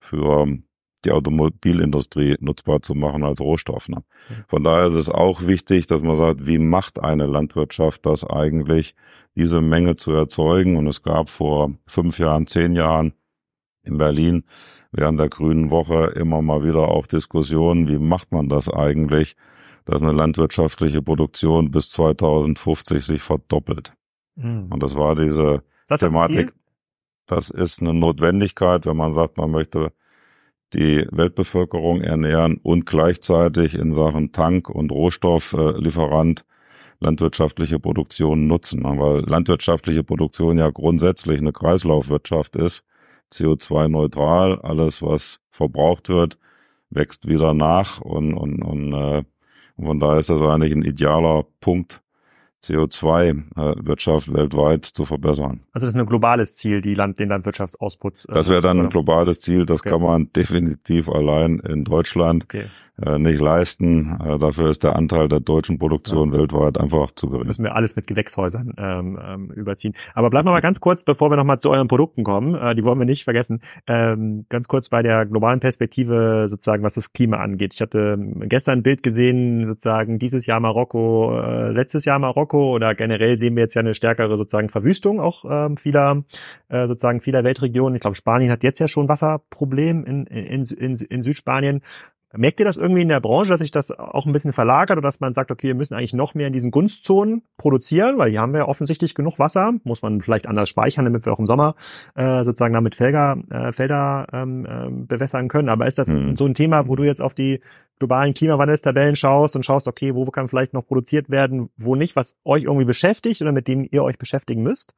für die Automobilindustrie nutzbar zu machen als Rohstoff. Ne? Von daher ist es auch wichtig, dass man sagt, wie macht eine Landwirtschaft das eigentlich, diese Menge zu erzeugen? Und es gab vor fünf Jahren, zehn Jahren in Berlin während der Grünen Woche immer mal wieder auch Diskussionen, wie macht man das eigentlich, dass eine landwirtschaftliche Produktion bis 2050 sich verdoppelt. Mhm. Und das war diese das Thematik. Das, das ist eine Notwendigkeit, wenn man sagt, man möchte die Weltbevölkerung ernähren und gleichzeitig in Sachen Tank- und Rohstofflieferant landwirtschaftliche Produktion nutzen. Weil landwirtschaftliche Produktion ja grundsätzlich eine Kreislaufwirtschaft ist, CO2-neutral, alles was verbraucht wird, wächst wieder nach und, und, und äh, und von daher ist das eigentlich ein idealer Punkt, CO2-Wirtschaft weltweit zu verbessern. Also das ist ein globales Ziel, die Land, den Landwirtschaftsausputt. Äh, das wäre dann ein globales Ziel, das okay. kann man definitiv allein in Deutschland okay. Äh, nicht leisten. Äh, dafür ist der Anteil der deutschen Produktion ja. weltweit einfach zu gering. Müssen wir alles mit Gewächshäusern ähm, ähm, überziehen. Aber bleiben wir mal ganz kurz, bevor wir nochmal zu euren Produkten kommen, äh, die wollen wir nicht vergessen, ähm, ganz kurz bei der globalen Perspektive sozusagen, was das Klima angeht. Ich hatte gestern ein Bild gesehen, sozusagen dieses Jahr Marokko, äh, letztes Jahr Marokko oder generell sehen wir jetzt ja eine stärkere sozusagen Verwüstung auch ähm, vieler äh, sozusagen vieler Weltregionen. Ich glaube, Spanien hat jetzt ja schon Wasserproblem in, in, in, in Südspanien Merkt ihr das irgendwie in der Branche, dass sich das auch ein bisschen verlagert oder dass man sagt, okay, wir müssen eigentlich noch mehr in diesen Gunstzonen produzieren, weil hier haben wir offensichtlich genug Wasser, muss man vielleicht anders speichern, damit wir auch im Sommer äh, sozusagen damit Felder, äh, Felder ähm, äh, bewässern können. Aber ist das mhm. so ein Thema, wo du jetzt auf die globalen Klimawandelstabellen schaust und schaust, okay, wo kann vielleicht noch produziert werden, wo nicht, was euch irgendwie beschäftigt oder mit dem ihr euch beschäftigen müsst?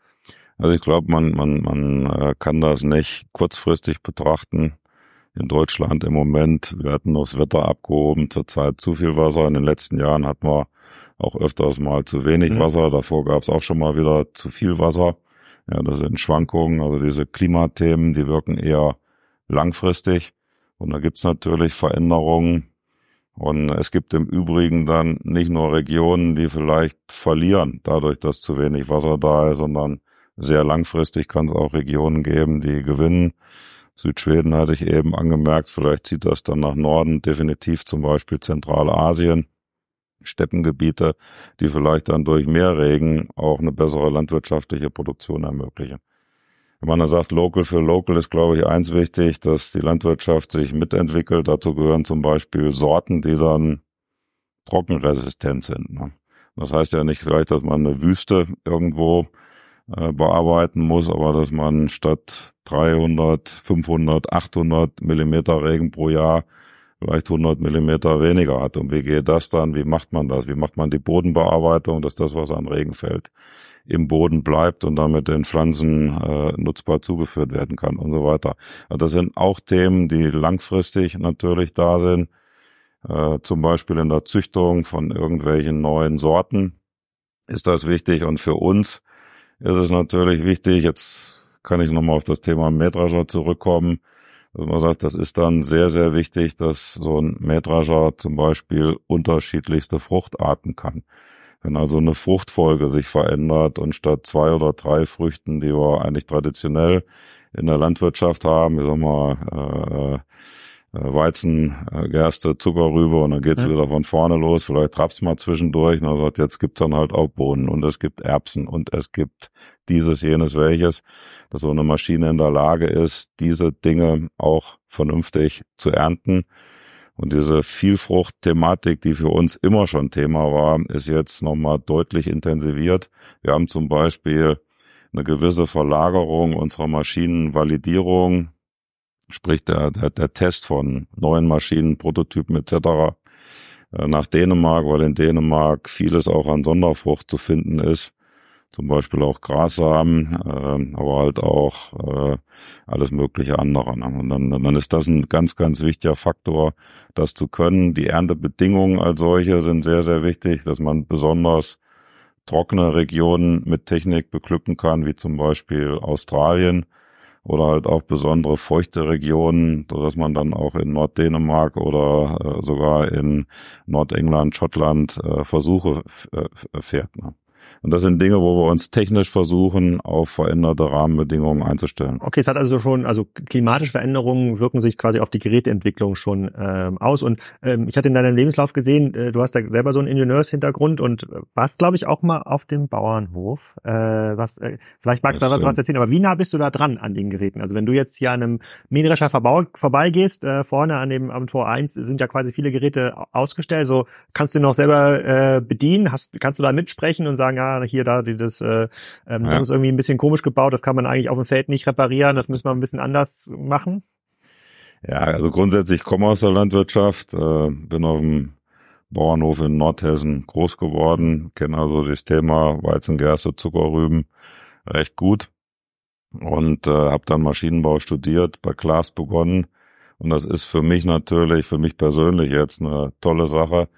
Also ich glaube, man, man, man äh, kann das nicht kurzfristig betrachten in Deutschland im Moment. Wir hatten das Wetter abgehoben, zurzeit zu viel Wasser. In den letzten Jahren hatten wir auch öfters mal zu wenig mhm. Wasser. Davor gab es auch schon mal wieder zu viel Wasser. Ja, das sind Schwankungen. Also diese Klimathemen, die wirken eher langfristig. Und da gibt's natürlich Veränderungen. Und es gibt im Übrigen dann nicht nur Regionen, die vielleicht verlieren, dadurch, dass zu wenig Wasser da ist, sondern sehr langfristig kann es auch Regionen geben, die gewinnen. Südschweden hatte ich eben angemerkt, vielleicht zieht das dann nach Norden, definitiv zum Beispiel Zentralasien, Steppengebiete, die vielleicht dann durch mehr Regen auch eine bessere landwirtschaftliche Produktion ermöglichen. Wenn man da sagt, Local für Local ist, glaube ich, eins wichtig, dass die Landwirtschaft sich mitentwickelt. Dazu gehören zum Beispiel Sorten, die dann trockenresistent sind. Ne? Das heißt ja nicht vielleicht, dass man eine Wüste irgendwo äh, bearbeiten muss, aber dass man statt 300, 500, 800 Millimeter Regen pro Jahr vielleicht 100 Millimeter weniger hat. Und wie geht das dann? Wie macht man das? Wie macht man die Bodenbearbeitung, dass das, was an Regen fällt, im Boden bleibt und damit den Pflanzen äh, nutzbar zugeführt werden kann und so weiter. Also das sind auch Themen, die langfristig natürlich da sind. Äh, zum Beispiel in der Züchtung von irgendwelchen neuen Sorten ist das wichtig. Und für uns ist es natürlich wichtig, jetzt kann ich nochmal auf das Thema Mähdrescher zurückkommen, dass man sagt, das ist dann sehr, sehr wichtig, dass so ein Mähdrescher zum Beispiel unterschiedlichste Fruchtarten kann. Wenn also eine Fruchtfolge sich verändert und statt zwei oder drei Früchten, die wir eigentlich traditionell in der Landwirtschaft haben, ich sag mal, äh, Weizen, äh, Gerste, Zuckerrübe und dann geht's ja. wieder von vorne los. Vielleicht trappt's mal zwischendurch und dann sagt, jetzt gibt's dann halt auch Bohnen und es gibt Erbsen und es gibt dieses, jenes, welches, dass so eine Maschine in der Lage ist, diese Dinge auch vernünftig zu ernten und diese Vielfrucht-Thematik, die für uns immer schon Thema war, ist jetzt nochmal deutlich intensiviert. Wir haben zum Beispiel eine gewisse Verlagerung unserer Maschinenvalidierung, sprich der, der, der Test von neuen Maschinen, Prototypen etc. Äh, nach Dänemark, weil in Dänemark vieles auch an Sonderfrucht zu finden ist zum Beispiel auch Grassamen, äh, aber halt auch äh, alles mögliche andere. Ne? Und dann, dann ist das ein ganz, ganz wichtiger Faktor, das zu können. Die Erntebedingungen als solche sind sehr, sehr wichtig, dass man besonders trockene Regionen mit Technik beglücken kann, wie zum Beispiel Australien oder halt auch besondere feuchte Regionen, dass man dann auch in Norddänemark oder äh, sogar in Nordengland, Schottland äh, Versuche äh, fährt. Ne? Und das sind Dinge, wo wir uns technisch versuchen, auf veränderte Rahmenbedingungen einzustellen. Okay, es hat also schon, also klimatische Veränderungen wirken sich quasi auf die Geräteentwicklung schon ähm, aus. Und ähm, ich hatte in deinem Lebenslauf gesehen, äh, du hast da selber so einen Ingenieurshintergrund und warst, glaube ich, auch mal auf dem Bauernhof. Äh, was, äh, vielleicht magst du da was erzählen, aber wie nah bist du da dran an den Geräten? Also wenn du jetzt hier an einem Mähdrescher vorbeigehst, äh, vorne an dem am Tor 1 sind ja quasi viele Geräte ausgestellt. So kannst du noch selber äh, bedienen, hast, kannst du da mitsprechen und sagen, ja, hier, da, die, das, äh, ähm, ja. das ist irgendwie ein bisschen komisch gebaut, das kann man eigentlich auf dem Feld nicht reparieren, das müssen wir ein bisschen anders machen. Ja, also grundsätzlich komme aus der Landwirtschaft, äh, bin auf dem Bauernhof in Nordhessen groß geworden, kenne also das Thema Weizen, Gerste, Zuckerrüben recht gut und äh, habe dann Maschinenbau studiert, bei Klaas begonnen und das ist für mich natürlich, für mich persönlich jetzt eine tolle Sache,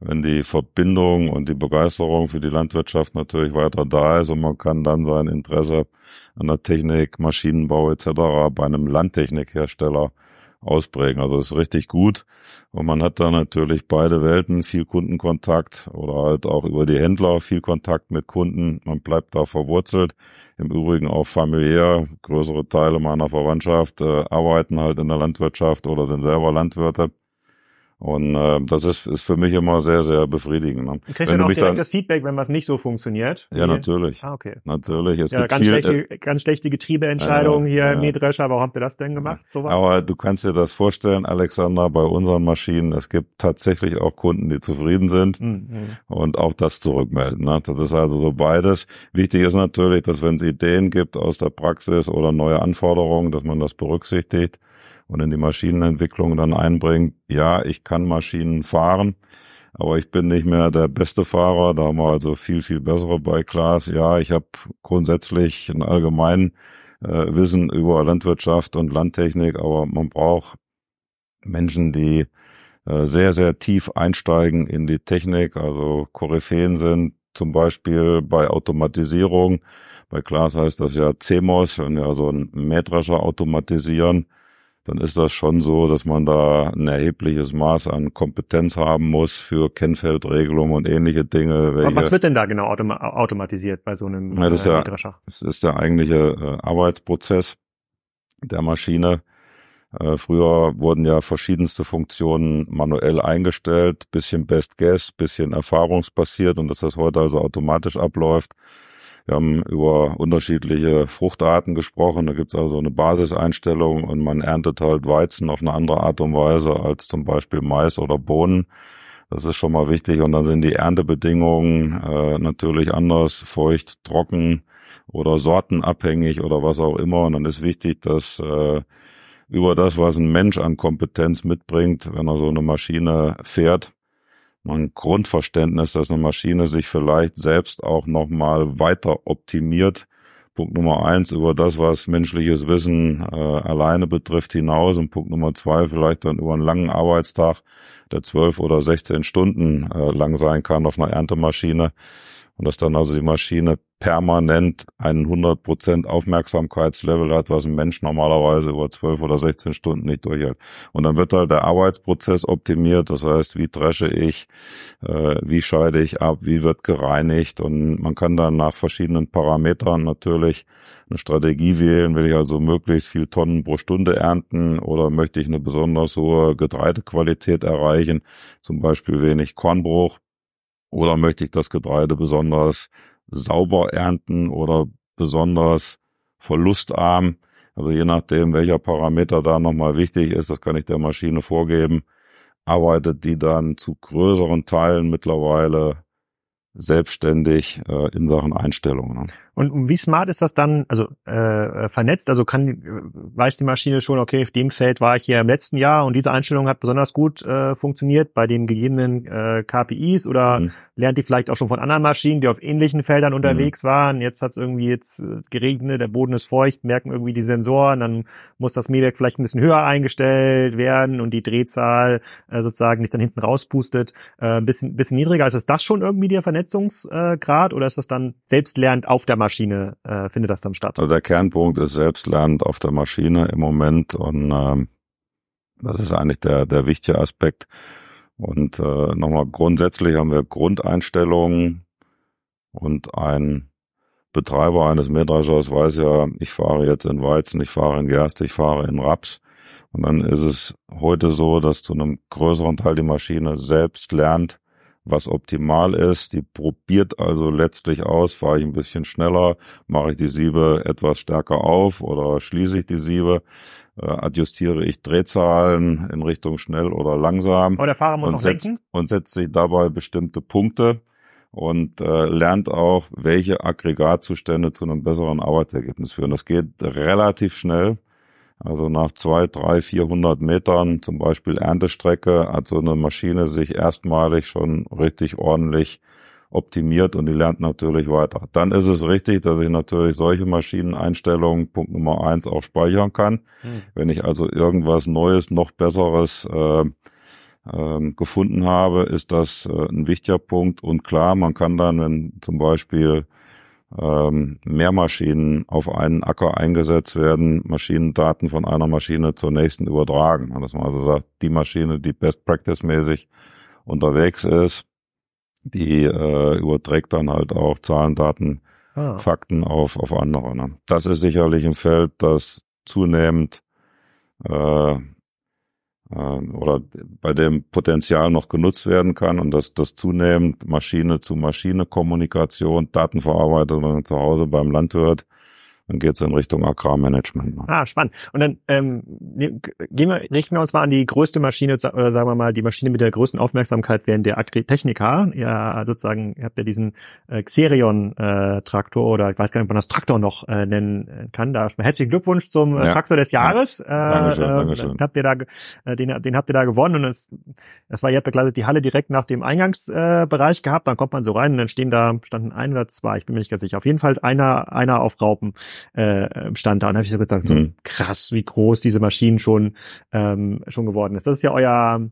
wenn die Verbindung und die Begeisterung für die Landwirtschaft natürlich weiter da ist und man kann dann sein Interesse an der Technik, Maschinenbau etc. bei einem Landtechnikhersteller ausprägen. Also das ist richtig gut. Und man hat da natürlich beide Welten, viel Kundenkontakt oder halt auch über die Händler viel Kontakt mit Kunden. Man bleibt da verwurzelt. Im Übrigen auch familiär. Größere Teile meiner Verwandtschaft äh, arbeiten halt in der Landwirtschaft oder sind selber Landwirte. Und äh, das ist, ist für mich immer sehr, sehr befriedigend. Ne? Kriegst wenn du auch direkt dann, das Feedback, wenn was nicht so funktioniert? Ja, natürlich. Ah, okay. Natürlich. Es ja, gibt ganz, viel, schlechte, äh, ganz schlechte Getriebeentscheidungen ja, hier ja. Mähdrescher. Warum habt ihr das denn gemacht? Sowas? Aber du kannst dir das vorstellen, Alexander, bei unseren Maschinen, es gibt tatsächlich auch Kunden, die zufrieden sind mhm. und auch das zurückmelden. Ne? Das ist also so beides. Wichtig ist natürlich, dass wenn es Ideen gibt aus der Praxis oder neue Anforderungen, dass man das berücksichtigt und in die Maschinenentwicklung dann einbringt, ja, ich kann Maschinen fahren, aber ich bin nicht mehr der beste Fahrer. Da haben wir also viel, viel bessere bei Klaas. Ja, ich habe grundsätzlich ein allgemein äh, Wissen über Landwirtschaft und Landtechnik, aber man braucht Menschen, die äh, sehr, sehr tief einsteigen in die Technik, also Koryphäen sind, zum Beispiel bei Automatisierung. Bei Klaas heißt das ja CMOS, wenn wir also einen Mähdrescher automatisieren, dann ist das schon so, dass man da ein erhebliches Maß an Kompetenz haben muss für Kennfeldregelungen und ähnliche Dinge. Welche, was wird denn da genau automa automatisiert bei so einem ja, das ist äh, ja, Das ist der eigentliche äh, Arbeitsprozess der Maschine. Äh, früher wurden ja verschiedenste Funktionen manuell eingestellt, bisschen Best Guess, bisschen erfahrungsbasiert und dass das heute also automatisch abläuft wir haben über unterschiedliche Fruchtarten gesprochen. Da gibt es also eine Basiseinstellung und man erntet halt Weizen auf eine andere Art und Weise als zum Beispiel Mais oder Bohnen. Das ist schon mal wichtig. Und dann sind die Erntebedingungen äh, natürlich anders, feucht, trocken oder sortenabhängig oder was auch immer. Und dann ist wichtig, dass äh, über das, was ein Mensch an Kompetenz mitbringt, wenn er so eine Maschine fährt, ein Grundverständnis, dass eine Maschine sich vielleicht selbst auch nochmal weiter optimiert. Punkt Nummer eins über das, was menschliches Wissen äh, alleine betrifft, hinaus. Und Punkt Nummer zwei vielleicht dann über einen langen Arbeitstag, der zwölf oder sechzehn Stunden äh, lang sein kann auf einer Erntemaschine. Und dass dann also die Maschine permanent einen 100% Aufmerksamkeitslevel hat, was ein Mensch normalerweise über 12 oder 16 Stunden nicht durchhält. Und dann wird halt der Arbeitsprozess optimiert, das heißt, wie dresche ich, äh, wie scheide ich ab, wie wird gereinigt. Und man kann dann nach verschiedenen Parametern natürlich eine Strategie wählen, will ich also möglichst viel Tonnen pro Stunde ernten oder möchte ich eine besonders hohe Getreidequalität erreichen, zum Beispiel wenig Kornbruch oder möchte ich das Getreide besonders sauber ernten oder besonders verlustarm. Also je nachdem, welcher Parameter da nochmal wichtig ist, das kann ich der Maschine vorgeben, arbeitet die dann zu größeren Teilen mittlerweile selbstständig äh, in Sachen Einstellungen. Ne? Und wie smart ist das dann, also äh, vernetzt? Also kann weiß die Maschine schon, okay, auf dem Feld war ich hier im letzten Jahr und diese Einstellung hat besonders gut äh, funktioniert bei den gegebenen äh, KPIs oder mhm. lernt die vielleicht auch schon von anderen Maschinen, die auf ähnlichen Feldern unterwegs mhm. waren. Jetzt hat es irgendwie jetzt äh, geregnet, der Boden ist feucht, merken irgendwie die Sensoren, dann muss das Mähwerk vielleicht ein bisschen höher eingestellt werden und die Drehzahl äh, sozusagen nicht dann hinten rauspustet, äh, ein bisschen, bisschen niedriger. Ist es das schon irgendwie der Vernetzungsgrad oder ist das dann selbstlernend auf der Maschine äh, findet das dann statt? Also der Kernpunkt ist Selbstlernen auf der Maschine im Moment und ähm, das ist eigentlich der, der wichtige Aspekt. Und äh, nochmal grundsätzlich haben wir Grundeinstellungen und ein Betreiber eines Mähdreschers weiß ja, ich fahre jetzt in Weizen, ich fahre in Gerste, ich fahre in Raps. Und dann ist es heute so, dass zu einem größeren Teil die Maschine selbst lernt, was optimal ist. Die probiert also letztlich aus, fahre ich ein bisschen schneller, mache ich die Siebe etwas stärker auf oder schließe ich die Siebe, äh, adjustiere ich Drehzahlen in Richtung schnell oder langsam. Aber der Fahrer muss und noch setzt, lenken. Und setzt sich dabei bestimmte Punkte und äh, lernt auch, welche Aggregatzustände zu einem besseren Arbeitsergebnis führen. Das geht relativ schnell. Also nach zwei, drei, vierhundert Metern, zum Beispiel Erntestrecke, hat so eine Maschine sich erstmalig schon richtig ordentlich optimiert und die lernt natürlich weiter. Dann ist es richtig, dass ich natürlich solche Maschineneinstellungen, Punkt Nummer eins, auch speichern kann. Hm. Wenn ich also irgendwas Neues, noch Besseres äh, äh, gefunden habe, ist das äh, ein wichtiger Punkt. Und klar, man kann dann, wenn zum Beispiel ähm, mehr Maschinen auf einen Acker eingesetzt werden, Maschinendaten von einer Maschine zur nächsten übertragen. Dass man also sagt, die Maschine, die Best Practice mäßig unterwegs ist, die äh, überträgt dann halt auch Zahlen, Daten, ah. Fakten auf, auf andere. Ne? Das ist sicherlich ein Feld, das zunehmend äh, oder bei dem Potenzial noch genutzt werden kann und dass das zunehmend Maschine zu Maschine Kommunikation, Datenverarbeitung zu Hause beim Landwirt dann geht es in Richtung Agrarmanagement. Ne? Ah, spannend. Und dann ähm, ne, gehen wir, richten wir uns mal an die größte Maschine, oder sagen wir mal, die Maschine mit der größten Aufmerksamkeit während der Agritechnica. Ja, sozusagen, ihr habt ja diesen äh, Xerion-Traktor äh, oder ich weiß gar nicht, ob man das Traktor noch äh, nennen kann. Da herzlichen Glückwunsch zum äh, ja. Traktor des Jahres. Äh, Dankeschön, äh, Dankeschön. Habt ihr da, äh, den, den habt ihr da gewonnen und es, das war, ihr habt ja die Halle direkt nach dem Eingangsbereich äh, gehabt, dann kommt man so rein und dann stehen da, standen ein oder zwei, ich bin mir nicht ganz sicher. Auf jeden Fall einer, einer auf Raupen äh, stand da. Und habe ich so gesagt, so mhm. krass, wie groß diese Maschinen schon, ähm, schon geworden ist. Das ist ja euer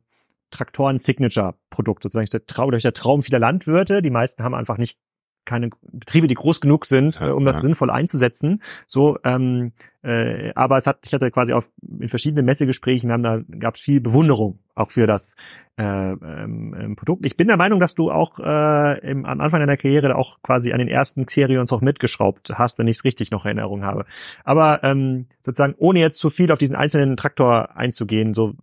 Traktoren-Signature-Produkt, sozusagen der, Traum, der Traum vieler Landwirte. Die meisten haben einfach nicht keine Betriebe, die groß genug sind, ja, um das ja. sinnvoll einzusetzen. So, ähm, äh, aber es hat, ich hatte quasi auch in verschiedenen Messegesprächen, haben da gab es viel Bewunderung auch für das äh, ähm, ähm, Produkt. Ich bin der Meinung, dass du auch äh, im, am Anfang deiner Karriere auch quasi an den ersten Xerions auch mitgeschraubt hast, wenn ich es richtig noch in Erinnerung habe. Aber ähm, sozusagen ohne jetzt zu viel auf diesen einzelnen Traktor einzugehen, so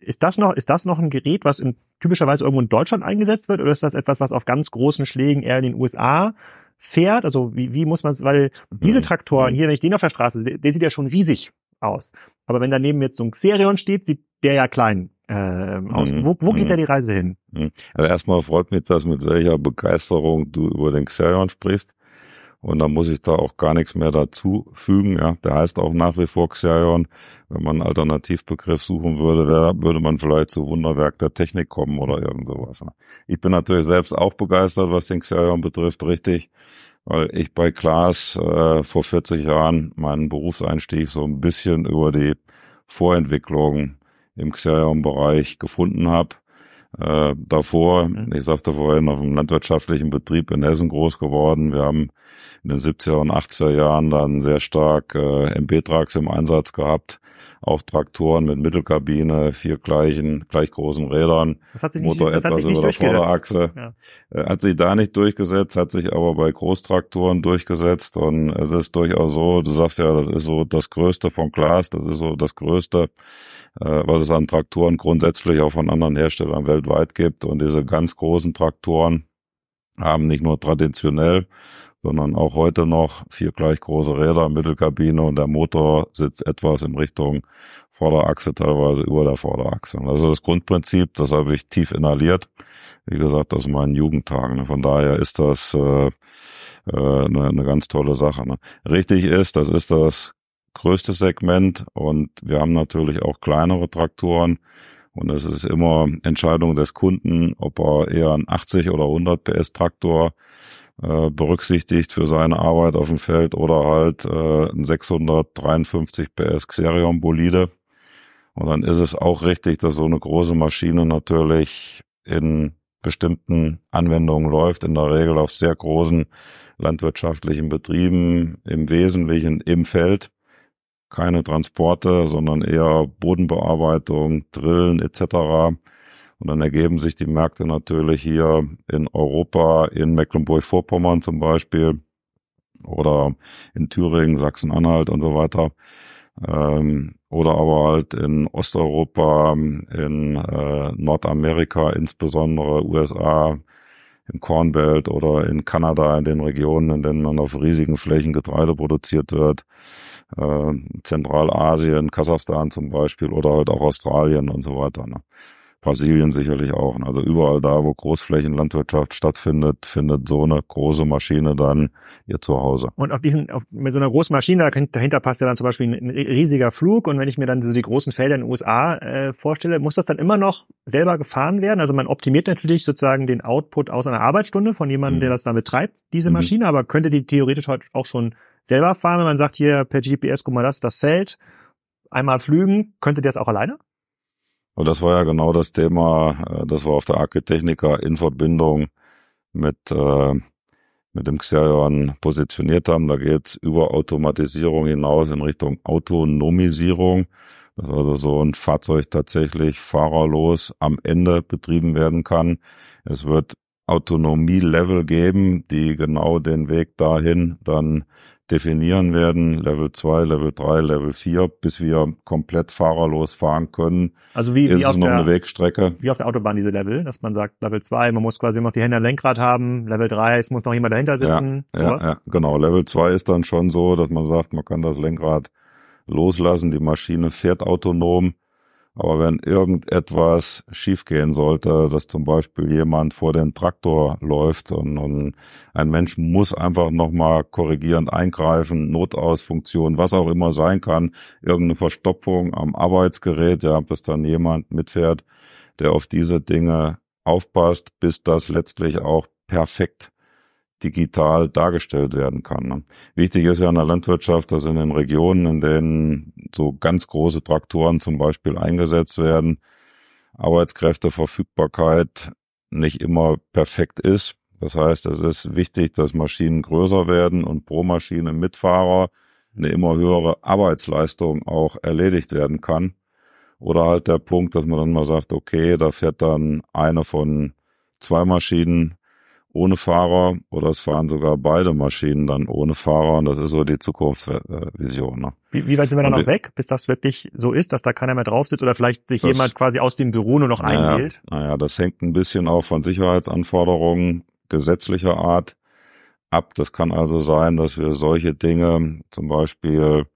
ist das noch ist das noch ein Gerät, was in, typischerweise irgendwo in Deutschland eingesetzt wird, oder ist das etwas, was auf ganz großen Schlägen eher in den USA fährt? Also wie, wie muss man es, weil diese mhm. Traktoren, mhm. hier, wenn ich den auf der Straße sehe, der sieht ja schon riesig aus. Aber wenn daneben jetzt so ein Xerion steht, sieht der ja klein äh, aus. Mhm. Wo, wo geht mhm. da die Reise hin? Mhm. Also erstmal freut mich das, mit welcher Begeisterung du über den Xerion sprichst. Und da muss ich da auch gar nichts mehr dazu fügen. Ja, der heißt auch nach wie vor Xerion. Wenn man einen Alternativbegriff suchen würde, würde man vielleicht zu Wunderwerk der Technik kommen oder irgend sowas. Ne? Ich bin natürlich selbst auch begeistert, was den Xerion betrifft, richtig, weil ich bei Klaas äh, vor 40 Jahren meinen Berufseinstieg so ein bisschen über die Vorentwicklung im Xerion-Bereich gefunden habe. Äh, davor, mhm. ich sagte vorhin, auf einem landwirtschaftlichen Betrieb in Hessen groß geworden. Wir haben in den 70er und 80er Jahren dann sehr stark äh, MB-Trucks im Einsatz gehabt. Auch Traktoren mit Mittelkabine, vier gleichen, gleich großen Rädern, das hat sich Motor nicht, etwas über der Vorderachse. Ja. Äh, hat sich da nicht durchgesetzt, hat sich aber bei Großtraktoren durchgesetzt und es ist durchaus so, du sagst ja, das ist so das Größte von Glas, das ist so das Größte äh, was es an Traktoren grundsätzlich auch von anderen Herstellern weltweit gibt. Und diese ganz großen Traktoren haben nicht nur traditionell, sondern auch heute noch vier gleich große Räder, Mittelkabine und der Motor sitzt etwas in Richtung Vorderachse, teilweise über der Vorderachse. Also das Grundprinzip, das habe ich tief inhaliert. Wie gesagt, das in meinen Jugendtagen. Von daher ist das äh, äh, eine, eine ganz tolle Sache. Ne? Richtig ist, das ist das größte Segment und wir haben natürlich auch kleinere Traktoren und es ist immer Entscheidung des Kunden, ob er eher einen 80 oder 100 PS Traktor äh, berücksichtigt für seine Arbeit auf dem Feld oder halt äh, ein 653 PS Xerion Bolide. Und dann ist es auch richtig, dass so eine große Maschine natürlich in bestimmten Anwendungen läuft, in der Regel auf sehr großen landwirtschaftlichen Betrieben, im Wesentlichen im Feld keine Transporte, sondern eher Bodenbearbeitung, Drillen etc. Und dann ergeben sich die Märkte natürlich hier in Europa, in Mecklenburg-Vorpommern zum Beispiel oder in Thüringen, Sachsen-Anhalt und so weiter. Ähm, oder aber halt in Osteuropa, in äh, Nordamerika, insbesondere USA, im Cornbelt oder in Kanada, in den Regionen, in denen man auf riesigen Flächen Getreide produziert wird äh, Zentralasien, Kasachstan zum Beispiel oder halt auch Australien und so weiter. Ne? Brasilien sicherlich auch. Ne? Also überall da, wo Großflächenlandwirtschaft stattfindet, findet so eine große Maschine dann ihr Zuhause. Und auf diesen, auf, mit so einer großen Maschine, dahinter passt ja dann zum Beispiel ein, riesiger Flug. Und wenn ich mir dann so die großen Felder in den USA äh, vorstelle, muss das dann immer noch selber gefahren werden? Also man optimiert natürlich sozusagen den Output aus einer Arbeitsstunde von jemandem, mhm. der das dann betreibt, diese mhm. Maschine, aber könnte die theoretisch heute auch schon selber fahren, wenn man sagt, hier per GPS, guck mal, das das Feld, einmal flügen, könnte der das auch alleine? Und das war ja genau das Thema, äh, das wir auf der Architechnica in Verbindung mit, äh, mit dem Xerion positioniert haben. Da geht's über Automatisierung hinaus in Richtung Autonomisierung, dass also so ein Fahrzeug tatsächlich fahrerlos am Ende betrieben werden kann. Es wird Autonomie-Level geben, die genau den Weg dahin dann definieren werden, Level 2, Level 3, Level 4, bis wir komplett fahrerlos fahren können. Also wie, ist wie auf es noch der, eine Wegstrecke. wie auf der Autobahn diese Level, dass man sagt, Level 2, man muss quasi noch die Hände am Lenkrad haben, Level 3, es muss noch jemand dahinter sitzen, Ja, sowas. ja, genau. Level 2 ist dann schon so, dass man sagt, man kann das Lenkrad loslassen, die Maschine fährt autonom. Aber wenn irgendetwas schiefgehen sollte, dass zum Beispiel jemand vor den Traktor läuft und, und ein Mensch muss einfach nochmal korrigierend eingreifen, Notausfunktion, was auch immer sein kann, irgendeine Verstopfung am Arbeitsgerät, ja, dass dann jemand mitfährt, der auf diese Dinge aufpasst, bis das letztlich auch perfekt digital dargestellt werden kann. Ne? Wichtig ist ja in der Landwirtschaft, dass in den Regionen, in denen so ganz große Traktoren zum Beispiel eingesetzt werden, Arbeitskräfteverfügbarkeit nicht immer perfekt ist. Das heißt, es ist wichtig, dass Maschinen größer werden und pro Maschine mit Fahrer eine immer höhere Arbeitsleistung auch erledigt werden kann. Oder halt der Punkt, dass man dann mal sagt, okay, da fährt dann eine von zwei Maschinen ohne Fahrer oder es fahren sogar beide Maschinen dann ohne Fahrer und das ist so die Zukunftsvision. Ne? Wie, wie weit sind wir dann noch weg, bis das wirklich so ist, dass da keiner mehr drauf sitzt oder vielleicht sich Das- jemand quasi aus dem Büro nur noch Naja, einwählt? naja, das hängt ein bisschen auch von Sicherheitsanforderungen gesetzlicher Art ab. Das kann also sein, dass wir solche Dinge zum Beispiel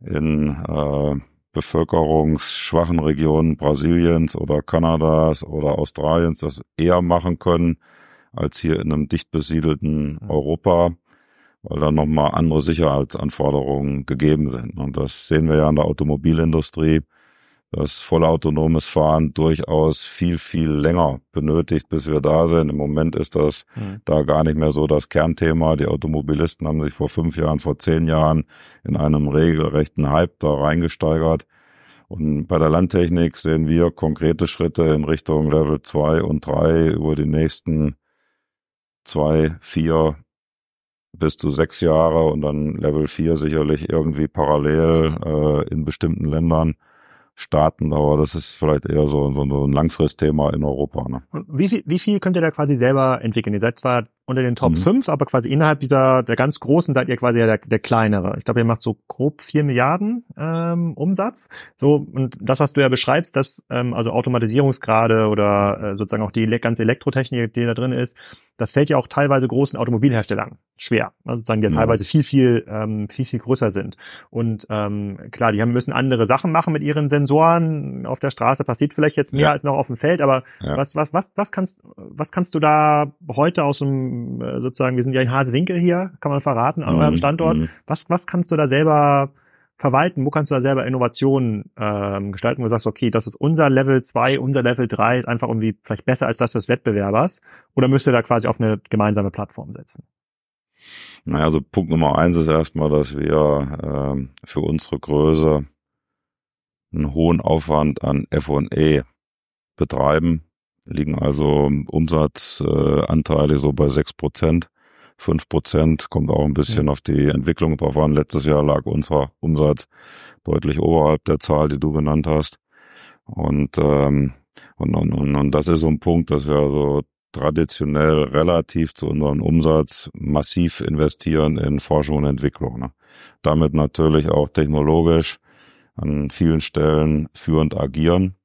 in äh, bevölkerungsschwachen Regionen Brasiliens oder Kanadas oder Australiens das eher machen können als hier in einem dicht besiedelten Europa, weil da nochmal andere Sicherheitsanforderungen gegeben sind. Und das sehen wir ja in der Automobilindustrie, dass vollautonomes Fahren durchaus viel, viel länger benötigt, bis wir da sind. Im Moment ist das Hm. da gar nicht mehr so das Kernthema. Die Automobilisten haben sich vor fünf Jahren, vor zehn Jahren in einem regelrechten Hype da reingesteigert. Und bei der Landtechnik sehen wir konkrete Schritte in Richtung Level 2 und 3 über die nächsten zwei, vier bis zu sechs Jahre und dann Level 4 sicherlich irgendwie parallel äh, in bestimmten Ländern starten. Aber das ist vielleicht eher so, so, ein Langfristthema in Europa. Ne? Wie viel, wie viel könnt ihr da quasi selber entwickeln? Ihr seid zwar unter den Top Mhm. 5, aber quasi innerhalb dieser, der ganz großen seid ihr quasi ja der, der kleinere. Ich glaube, ihr macht so grob 4 Milliarden ähm, Umsatz. So, und das, was du ja beschreibst, dass ähm, also Automatisierungsgrade oder äh, sozusagen auch die ganze Elektrotechnik, die da drin ist, das fällt ja auch teilweise großen Automobilherstellern schwer. Also sozusagen, die ja Mhm. teilweise viel, viel, ähm, viel, viel größer sind. Und ähm, klar, die haben, müssen andere Sachen machen mit ihren Sensoren. Auf der Straße passiert vielleicht jetzt mehr Ja. als noch auf dem Feld, aber Ja. was, was, was, was kannst, was kannst du da heute aus dem, äh, sozusagen, wir sind ja in Hasewinkel hier, kann man verraten, an eurem Mhm, Standort. mhm. Was, was kannst du da selber verwalten? Wo kannst du da selber Innovationen ähm, gestalten, wo du sagst, okay, das ist unser Level 2, unser Level 3 ist einfach irgendwie vielleicht besser als das des Wettbewerbers? Oder müsst ihr da quasi auf eine gemeinsame Plattform setzen? Naja, also Punkt Nummer eins ist erstmal, dass wir ähm, für unsere Größe einen hohen Aufwand an F&E betreiben, liegen also Umsatzanteile äh, so bei sechs Prozent. Fünf Prozent kommt auch ein bisschen auf die Entwicklung drauf an. Letztes Jahr lag unser Umsatz deutlich oberhalb der Zahl, die du genannt hast. Und, ähm, und, und, und, und das ist so ein Punkt, dass wir so traditionell relativ zu unserem Umsatz massiv investieren in Forschung und Entwicklung. Ne? Damit natürlich auch technologisch an vielen Stellen führend agieren.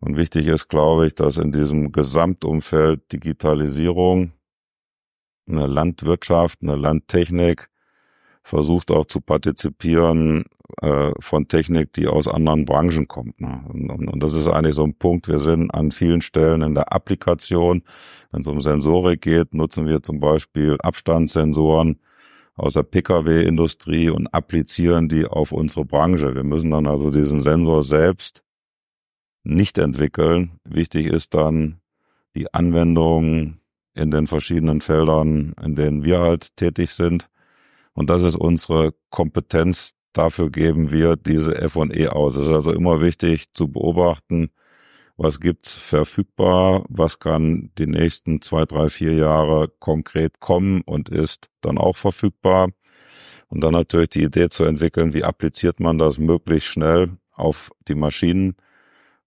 Und wichtig ist, glaube ich, dass in diesem Gesamtumfeld Digitalisierung eine Landwirtschaft, eine Landtechnik versucht auch zu partizipieren äh, von Technik, die aus anderen Branchen kommt. Ne? Und, und, und das ist eigentlich so ein Punkt. Wir sind an vielen Stellen in der Applikation, wenn es um Sensorik geht, nutzen wir zum Beispiel Abstandssensoren aus der Pkw-Industrie und applizieren die auf unsere Branche. Wir müssen dann also diesen Sensor selbst nicht entwickeln. Wichtig ist dann die Anwendung in den verschiedenen Feldern, in denen wir halt tätig sind. Und das ist unsere Kompetenz. Dafür geben wir diese F&E aus. Es ist also immer wichtig zu beobachten, was gibt's verfügbar, was kann die nächsten zwei, drei, vier Jahre konkret kommen und ist dann auch verfügbar. Und dann natürlich die Idee zu entwickeln, wie appliziert man das möglichst schnell auf die Maschinen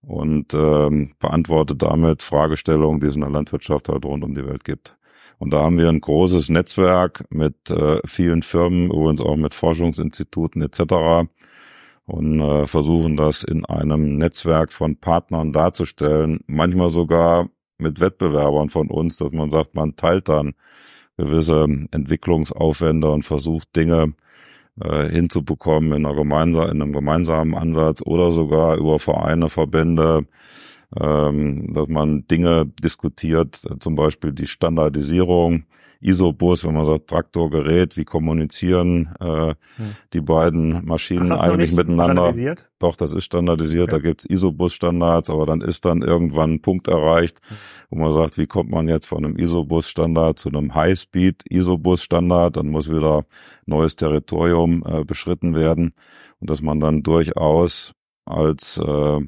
und ähm, beantwortet damit Fragestellungen, die es in der Landwirtschaft halt rund um die Welt gibt. Und da haben wir ein großes Netzwerk mit äh, vielen Firmen, übrigens auch mit Forschungsinstituten etc. Und äh, versuchen das in einem Netzwerk von Partnern darzustellen, manchmal sogar mit Wettbewerbern von uns, dass man sagt, man teilt dann gewisse Entwicklungsaufwände und versucht Dinge äh, hinzubekommen in, einer gemeinsa in einem gemeinsamen Ansatz oder sogar über Vereine, Verbände, ähm, dass man Dinge diskutiert, zum Beispiel die Standardisierung Isobus, wenn man sagt Traktorgerät, wie kommunizieren äh, hm. die beiden Maschinen Ach, eigentlich miteinander? Doch, das ist standardisiert, okay. da gibt's Isobus-Standards, aber dann ist dann irgendwann ein Punkt erreicht, hm. wo man sagt, wie kommt man jetzt von einem Isobus-Standard zu einem High-Speed-Isobus-Standard, dann muss wieder neues Territorium äh, beschritten werden und dass man dann durchaus als äh,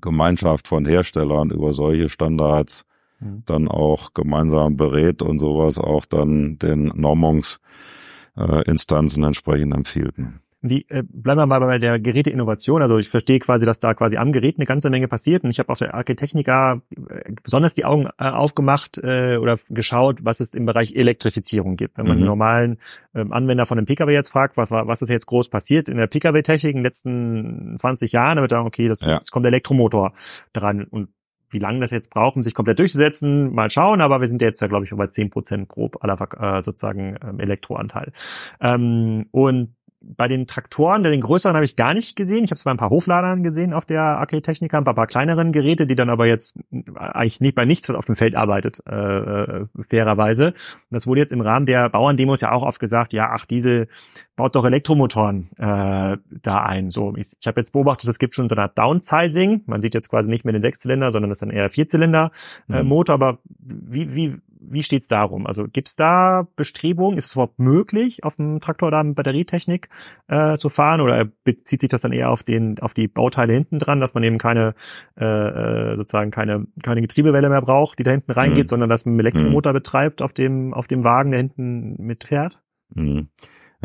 Gemeinschaft von Herstellern über solche Standards Mhm. dann auch gemeinsam berät und sowas auch dann den Normungsinstanzen äh, entsprechend empfiehlt. Wie, äh, bleiben wir mal bei der Geräteinnovation. Also ich verstehe quasi, dass da quasi am Gerät eine ganze Menge passiert. Und ich habe auf der Architechnica äh, besonders die Augen äh, aufgemacht äh, oder geschaut, was es im Bereich Elektrifizierung gibt. Wenn man mhm. einen normalen ähm, Anwender von einem Pkw jetzt fragt, was, war, was ist jetzt groß passiert in der Pkw-Technik in den letzten 20 Jahren, dann wird sagen, okay, das, ja. jetzt kommt der Elektromotor dran. Und wie lange das jetzt braucht, um sich komplett durchzusetzen, mal schauen, aber wir sind jetzt ja, glaube ich, über zehn Prozent grob aller äh, sozusagen ähm, Elektroanteil. Ähm, und bei den Traktoren, den größeren habe ich gar nicht gesehen. Ich habe es bei ein paar Hofladern gesehen auf der Arcade Technica, ein paar, paar kleineren Geräte, die dann aber jetzt eigentlich nicht bei nichts, auf dem Feld arbeitet, äh, äh, fairerweise. Und das wurde jetzt im Rahmen der Bauerndemos ja auch oft gesagt, ja, ach, diese baut doch Elektromotoren äh, da ein. So, ich, ich habe jetzt beobachtet, es gibt schon so eine Art Downsizing. Man sieht jetzt quasi nicht mehr den Sechszylinder, sondern das ist dann eher Vierzylinder-Motor. Äh, mhm. Aber wie, wie, wie steht's darum? Also gibt's da Bestrebungen? Ist es überhaupt möglich, auf dem Traktor da mit Batterietechnik äh, zu fahren? Oder bezieht sich das dann eher auf den, auf die Bauteile hinten dran, dass man eben keine äh, äh sozusagen keine, keine Getriebewelle mehr braucht, die da hinten reingeht, mhm. sondern dass man einen Elektromotor mhm. betreibt auf dem, auf dem Wagen, der hinten mitfährt? Mhm.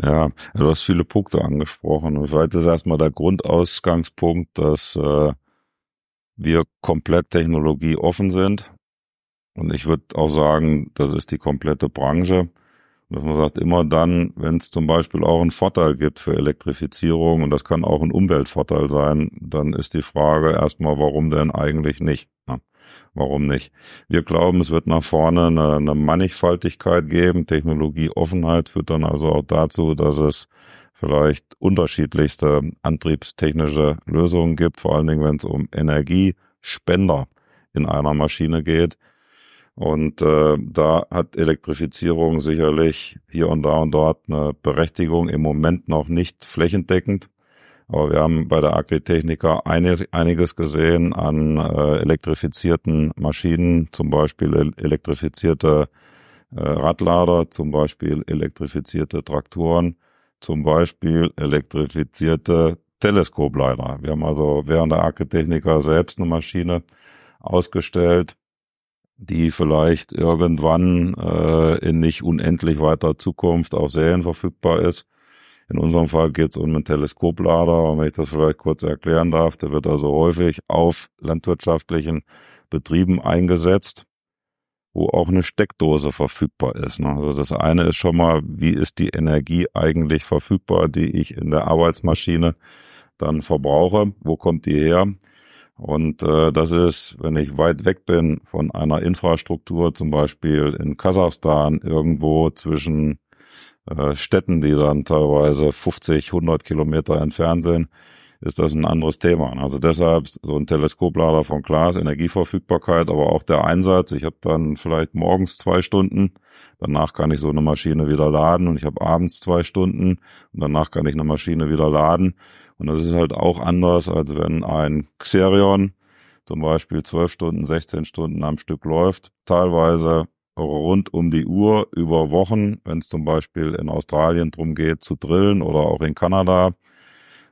Ja, du hast viele Punkte angesprochen. Und vielleicht ist erstmal der Grundausgangspunkt, dass äh, wir komplett technologieoffen sind. Und ich würde auch sagen, das ist die komplette Branche. Dass man sagt, immer dann, wenn es zum Beispiel auch einen Vorteil gibt für Elektrifizierung, und das kann auch ein Umweltvorteil sein, dann ist die Frage erstmal, warum denn eigentlich nicht? Ja warum nicht? Wir glauben, es wird nach vorne eine, eine Mannigfaltigkeit geben. Technologieoffenheit führt dann also auch dazu, dass es vielleicht unterschiedlichste antriebstechnische Lösungen gibt, vor allen Dingen, wenn es um Energiespender in einer Maschine geht. Und äh, da hat Elektrifizierung sicherlich hier und da und dort eine Berechtigung, im Moment noch nicht flächendeckend. Aber wir haben bei der Agritechnica einiges gesehen an äh, elektrifizierten Maschinen, zum Beispiel elektrifizierte äh, Radlader, zum Beispiel elektrifizierte Traktoren, zum Beispiel elektrifizierte Teleskopleiter. Wir haben also während der Agritechnica selbst eine Maschine ausgestellt, die vielleicht irgendwann äh, in nicht unendlich weiter Zukunft auch serienverfügbar ist in unserem Fall geht es um einen Teleskoplader, wenn ich das vielleicht kurz erklären darf, der wird also häufig auf landwirtschaftlichen Betrieben eingesetzt, wo auch eine Steckdose verfügbar ist. Ne? Also das eine ist schon mal, wie ist die Energie eigentlich verfügbar, die ich in der Arbeitsmaschine dann verbrauche? Wo kommt die her? Und äh, das ist, wenn ich weit weg bin von einer Infrastruktur, zum Beispiel in Kasachstan, irgendwo zwischen äh, Städten, die dann teilweise 50, 100 Kilometer entfernt sind, ist das ein anderes Thema. Also deshalb so ein Teleskoplader von Glas, Energieverfügbarkeit, aber auch der Einsatz. Ich habe dann vielleicht morgens zwei Stunden, danach kann ich so eine Maschine wieder laden und ich habe abends zwei Stunden und danach kann ich eine Maschine wieder laden. Und das ist halt auch anders, als wenn ein Xerion zum Beispiel zwölf Stunden, 16 Stunden am Stück läuft. Teilweise rund um die Uhr über Wochen, wenn es zum Beispiel in Australien drum geht zu drillen oder auch in Kanada.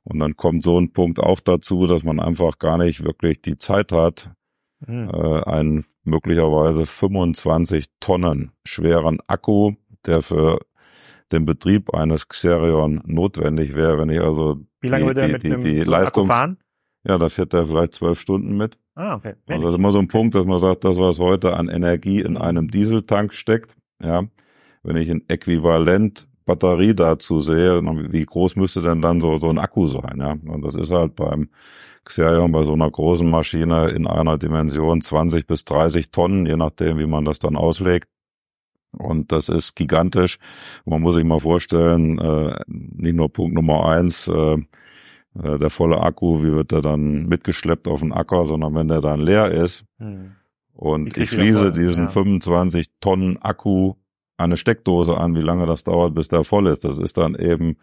Und dann kommt so ein Punkt auch dazu, dass man einfach gar nicht wirklich die Zeit hat, mhm. äh, einen möglicherweise 25 Tonnen schweren Akku, der für den Betrieb eines Xerion notwendig wäre, wenn ich also Wie lange die, die, mit die, die Leistungs Akku fahren? Ja, da fährt er vielleicht zwölf Stunden mit. Ah, okay. Also das ist immer so ein Punkt, dass man sagt, das, was heute an Energie in einem Dieseltank steckt, ja, wenn ich ein Äquivalent Batterie dazu sehe, wie groß müsste denn dann so, so ein Akku sein, ja? Und das ist halt beim Xiaomi bei so einer großen Maschine in einer Dimension 20 bis 30 Tonnen, je nachdem, wie man das dann auslegt. Und das ist gigantisch. Man muss sich mal vorstellen, äh, nicht nur Punkt Nummer eins, äh, äh, der volle Akku, wie wird der dann mitgeschleppt auf den Acker, sondern wenn der dann leer ist hm. und ich schließe diesen ja. 25 Tonnen Akku an eine Steckdose an, wie lange das dauert, bis der voll ist. Das ist dann eben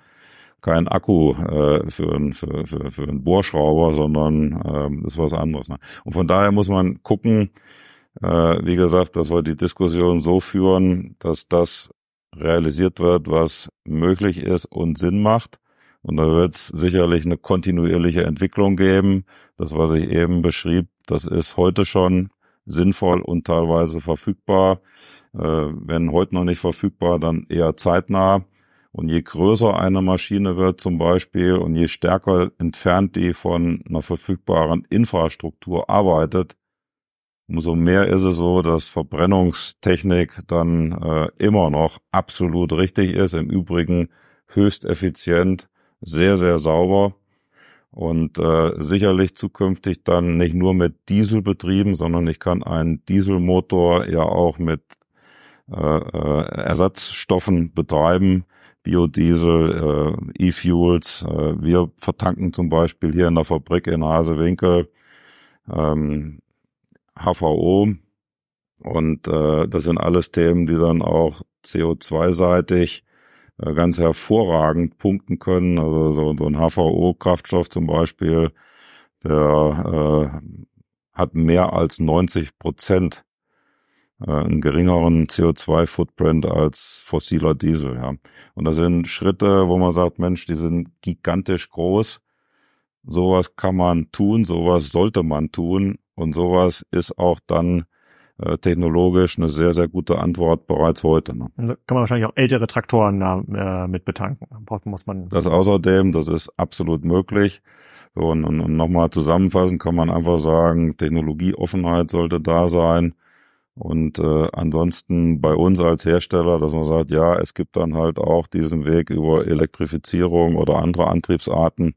kein Akku äh, für, ein, für, für, für einen Bohrschrauber, sondern äh, ist was anderes. Ne? Und von daher muss man gucken, äh, wie gesagt, dass wir die Diskussion so führen, dass das realisiert wird, was möglich ist und Sinn macht. Und da wird es sicherlich eine kontinuierliche Entwicklung geben. Das, was ich eben beschrieb, das ist heute schon sinnvoll und teilweise verfügbar. Äh, wenn heute noch nicht verfügbar, dann eher zeitnah. Und je größer eine Maschine wird zum Beispiel und je stärker entfernt die von einer verfügbaren Infrastruktur arbeitet, umso mehr ist es so, dass Verbrennungstechnik dann äh, immer noch absolut richtig ist. Im Übrigen höchst effizient, sehr, sehr sauber und äh, sicherlich zukünftig dann nicht nur mit Diesel betrieben, sondern ich kann einen Dieselmotor ja auch mit äh, äh, Ersatzstoffen betreiben, Biodiesel, äh, E-Fuels. Äh, wir vertanken zum Beispiel hier in der Fabrik in Hasewinkel ähm, HVO und äh, das sind alles Themen, die dann auch CO2-seitig äh, ganz hervorragend punkten können. Also so, so ein HVO-Kraftstoff zum Beispiel, der äh, hat mehr als 90 Prozent äh, einen geringeren CO2-Footprint als fossiler Diesel. Ja. Und das sind Schritte, wo man sagt, Mensch, die sind gigantisch groß. Sowas kann man tun, sowas sollte man tun und sowas ist auch dann äh, technologisch eine sehr, sehr gute Antwort bereits heute. Ne? Da kann man wahrscheinlich auch ältere Traktoren äh, mit betanken. Muss man das außerdem, das ist absolut möglich. So, und, und, und nochmal zusammenfassend kann man einfach sagen, Technologieoffenheit sollte da sein. Und äh, ansonsten bei uns als Hersteller, dass man sagt, ja, es gibt dann halt auch diesen Weg über Elektrifizierung oder andere Antriebsarten.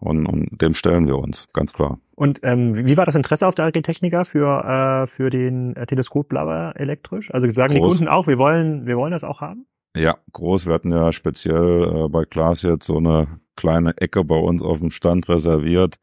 Und, und dem stellen wir uns, ganz klar. Und ähm, wie war das Interesse auf der Agritechnica für, äh, für den äh, Teleskopblauer elektrisch? Also sagen groß. die Kunden auch, wir wollen, wir wollen das auch haben? Ja, groß. Wir hatten ja speziell äh, bei Klaas jetzt so eine kleine Ecke bei uns auf dem Stand reserviert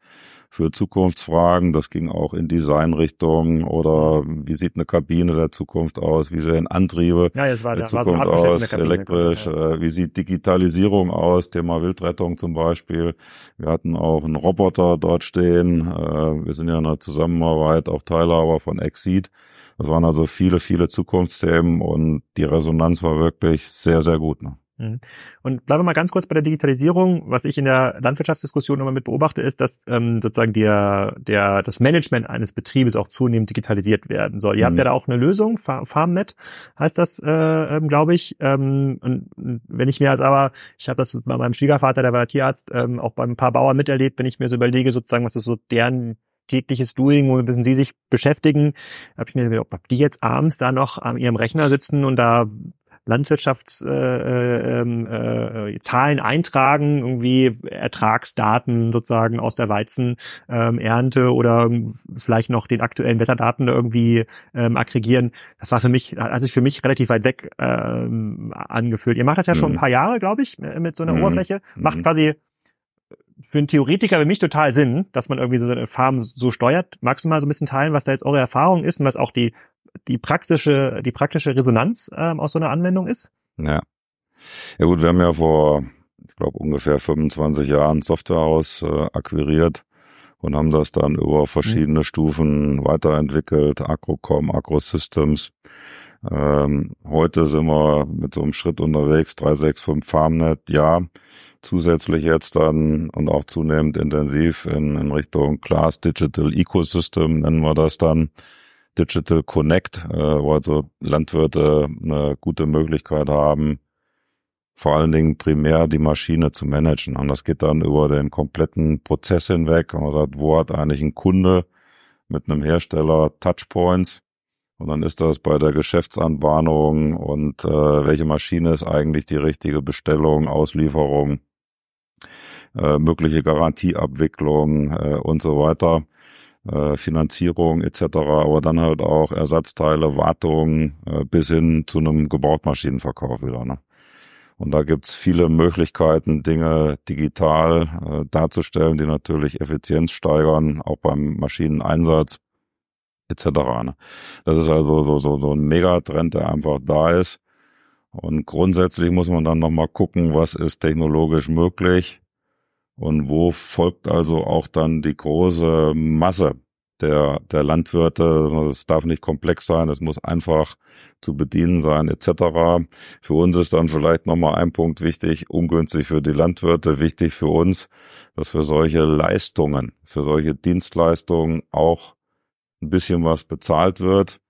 für Zukunftsfragen. Das ging auch in Designrichtung oder wie sieht eine Kabine der Zukunft aus? Wie sehen Antriebe ja, jetzt war, der Zukunft so aus? Elektrisch? Ja. Äh, wie sieht Digitalisierung aus? Thema Wildrettung zum Beispiel. Wir hatten auch einen Roboter dort stehen. Äh, wir sind ja in einer Zusammenarbeit auch Teilhaber von Exceed. Das waren also viele, viele Zukunftsthemen und die Resonanz war wirklich sehr, sehr gut. Ne? Mhm. Und bleiben wir mal ganz kurz bei der Digitalisierung. Was ich in der Landwirtschaftsdiskussion immer mit beobachte, ist, dass ähm, sozusagen der, der, das Management eines Betriebes auch zunehmend digitalisiert werden soll. Ihr mhm. habt ja da auch eine Lösung, FarmNet heißt das, äh, ähm, glaube ich. Ähm, und wenn ich mir als aber, ich habe das bei meinem Schwiegervater, der war Tierarzt, ähm, auch bei ein paar Bauern miterlebt, wenn ich mir so überlege, sozusagen, was ist so deren tägliches Doing, womit müssen sie sich beschäftigen, habe ich mir gedacht, ob die jetzt abends da noch an ihrem Rechner sitzen und da Landwirtschaftszahlen äh, äh, Zahlen eintragen, irgendwie Ertragsdaten sozusagen aus der Weizenernte ähm, oder vielleicht noch den aktuellen Wetterdaten irgendwie ähm, aggregieren. Das war für mich, hat sich für mich relativ weit weg ähm, angefühlt. Ihr macht das ja schon ein mhm. paar Jahre, glaube ich, mit so einer mhm. Oberfläche. Macht mhm. quasi für einen Theoretiker wie mich total Sinn, dass man irgendwie so eine Farm so steuert. Magst du mal so ein bisschen teilen, was da jetzt eure Erfahrung ist und was auch die, die praktische, die praktische Resonanz ähm, aus so einer Anwendung ist? Ja. Ja gut, wir haben ja vor, ich glaube, ungefähr 25 Jahren Softwarehaus äh, akquiriert und haben das dann über verschiedene mhm. Stufen weiterentwickelt, Agrocom, Agrosystems. Ähm, heute sind wir mit so einem Schritt unterwegs, 365 FarmNet, ja zusätzlich jetzt dann und auch zunehmend intensiv in, in Richtung Class Digital Ecosystem nennen wir das dann. Digital Connect, äh, wo also Landwirte eine gute Möglichkeit haben, vor allen Dingen primär die Maschine zu managen. Und das geht dann über den kompletten Prozess hinweg. Man sagt, wo hat eigentlich ein Kunde mit einem Hersteller Touchpoints? Und dann ist das bei der Geschäftsanbahnung und äh, welche Maschine ist eigentlich die richtige Bestellung, Auslieferung, äh, mögliche Garantieabwicklung äh, und so weiter, äh, Finanzierung etc., aber dann halt auch Ersatzteile, Wartung äh, bis hin zu einem Gebrauchtmaschinenverkauf wieder. Ne? Und da gibt's viele Möglichkeiten, Dinge digital äh, darzustellen, die natürlich Effizienz steigern, auch beim Maschineneinsatz etc. Ne? Das ist also so, so, so ein Megatrend, der einfach da ist. Und grundsätzlich muss man dann nochmal gucken, was ist technologisch möglich und wo folgt also auch dann die große Masse der, der Landwirte. Es darf nicht komplex sein, es muss einfach zu bedienen sein, etc. Für uns ist dann vielleicht nochmal ein Punkt wichtig, ungünstig für die Landwirte, wichtig für uns, dass für solche Leistungen, für solche Dienstleistungen auch ein bisschen was bezahlt wird.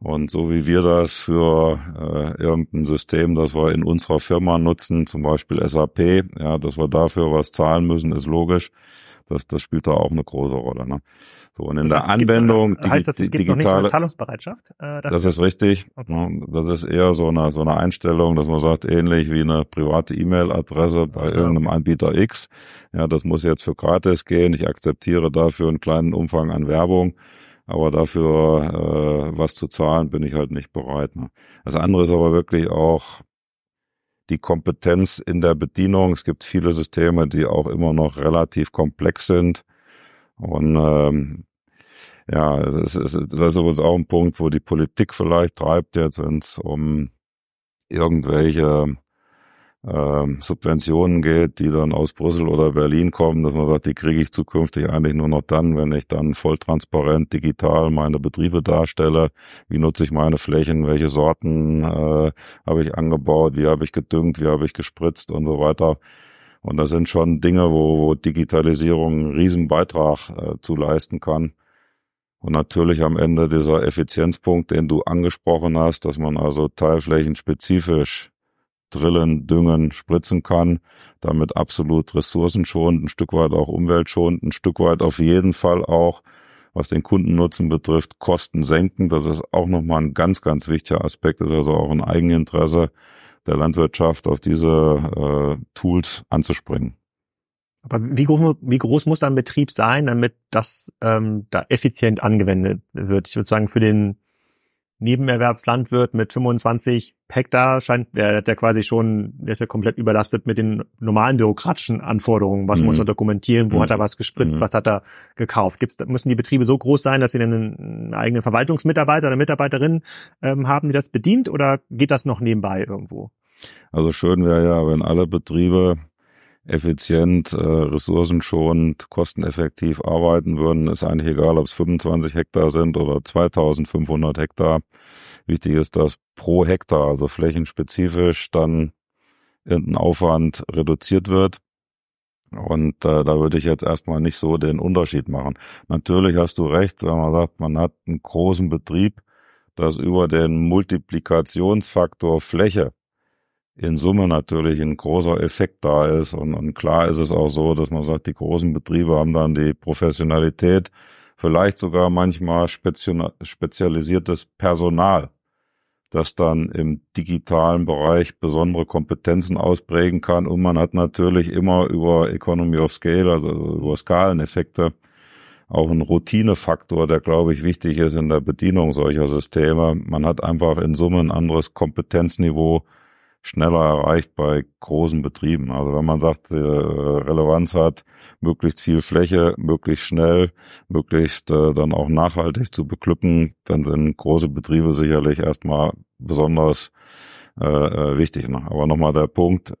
Und so wie wir das für äh, irgendein System, das wir in unserer Firma nutzen, zum Beispiel SAP, ja, dass wir dafür was zahlen müssen, ist logisch. Das, das spielt da auch eine große Rolle. Ne? So, und in das der Anwendung, gibt, heißt das, es gibt digitale, noch nicht eine Zahlungsbereitschaft? Äh, das ist richtig. Okay. Ne? Das ist eher so eine, so eine Einstellung, dass man sagt, ähnlich wie eine private E-Mail-Adresse bei ja. irgendeinem Anbieter X. Ja, das muss jetzt für gratis gehen. Ich akzeptiere dafür einen kleinen Umfang an Werbung aber dafür äh, was zu zahlen, bin ich halt nicht bereit. Ne? Das andere ist aber wirklich auch die Kompetenz in der Bedienung. Es gibt viele Systeme, die auch immer noch relativ komplex sind. Und ähm, ja, das ist, das ist übrigens auch ein Punkt, wo die Politik vielleicht treibt jetzt, wenn es um irgendwelche ähm, Subventionen geht, die dann aus Brüssel oder Berlin kommen, dass man sagt, die kriege ich zukünftig eigentlich nur noch dann, wenn ich dann voll transparent digital meine Betriebe darstelle. Wie nutze ich meine Flächen? Welche Sorten äh, habe ich angebaut? Wie habe ich gedüngt? Wie habe ich gespritzt und so weiter? Und das sind schon Dinge, wo, wo Digitalisierung einen riesen Beitrag äh, zu leisten kann. Und natürlich am Ende dieser Effizienzpunkt, den du angesprochen hast, dass man also teilflächenspezifisch drillen, düngen, spritzen kann, damit absolut ressourcenschonend, ein Stück weit auch umweltschonend, ein Stück weit auf jeden Fall auch, was den Kundennutzen betrifft, Kosten senken. Das ist auch nochmal ein ganz, ganz wichtiger Aspekt. Ist also auch ein Eigeninteresse der Landwirtschaft, auf diese äh, Tools anzuspringen. Aber wie groß, wie groß muss ein Betrieb sein, damit das ähm, da effizient angewendet wird? Ich würde sagen, für den Nebenerwerbslandwirt mit 25 Hektar scheint der, der quasi schon, der ist ja komplett überlastet mit den normalen bürokratischen Anforderungen. Was mhm. muss er dokumentieren? Wo mhm. hat er was gespritzt? Mhm. Was hat er gekauft? Gibt's, müssen die Betriebe so groß sein, dass sie einen eigenen Verwaltungsmitarbeiter oder Mitarbeiterin ähm, haben, die das bedient? Oder geht das noch nebenbei irgendwo? Also schön wäre ja, wenn alle Betriebe effizient, äh, ressourcenschonend, kosteneffektiv arbeiten würden, ist eigentlich egal, ob es 25 Hektar sind oder 2500 Hektar. Wichtig ist, dass pro Hektar, also flächenspezifisch, dann irgendein Aufwand reduziert wird. Und äh, da würde ich jetzt erstmal nicht so den Unterschied machen. Natürlich hast du recht, wenn man sagt, man hat einen großen Betrieb, dass über den Multiplikationsfaktor Fläche in Summe natürlich ein großer Effekt da ist. Und, und klar ist es auch so, dass man sagt, die großen Betriebe haben dann die Professionalität, vielleicht sogar manchmal spezialisiertes Personal, das dann im digitalen Bereich besondere Kompetenzen ausprägen kann. Und man hat natürlich immer über Economy of Scale, also über Skaleneffekte, auch einen Routinefaktor, der, glaube ich, wichtig ist in der Bedienung solcher Systeme. Man hat einfach in Summe ein anderes Kompetenzniveau, schneller erreicht bei großen Betrieben. Also wenn man sagt, äh, Relevanz hat, möglichst viel Fläche, möglichst schnell, möglichst äh, dann auch nachhaltig zu beglücken, dann sind große Betriebe sicherlich erstmal besonders äh, äh wichtig. Ne? Aber nochmal der Punkt,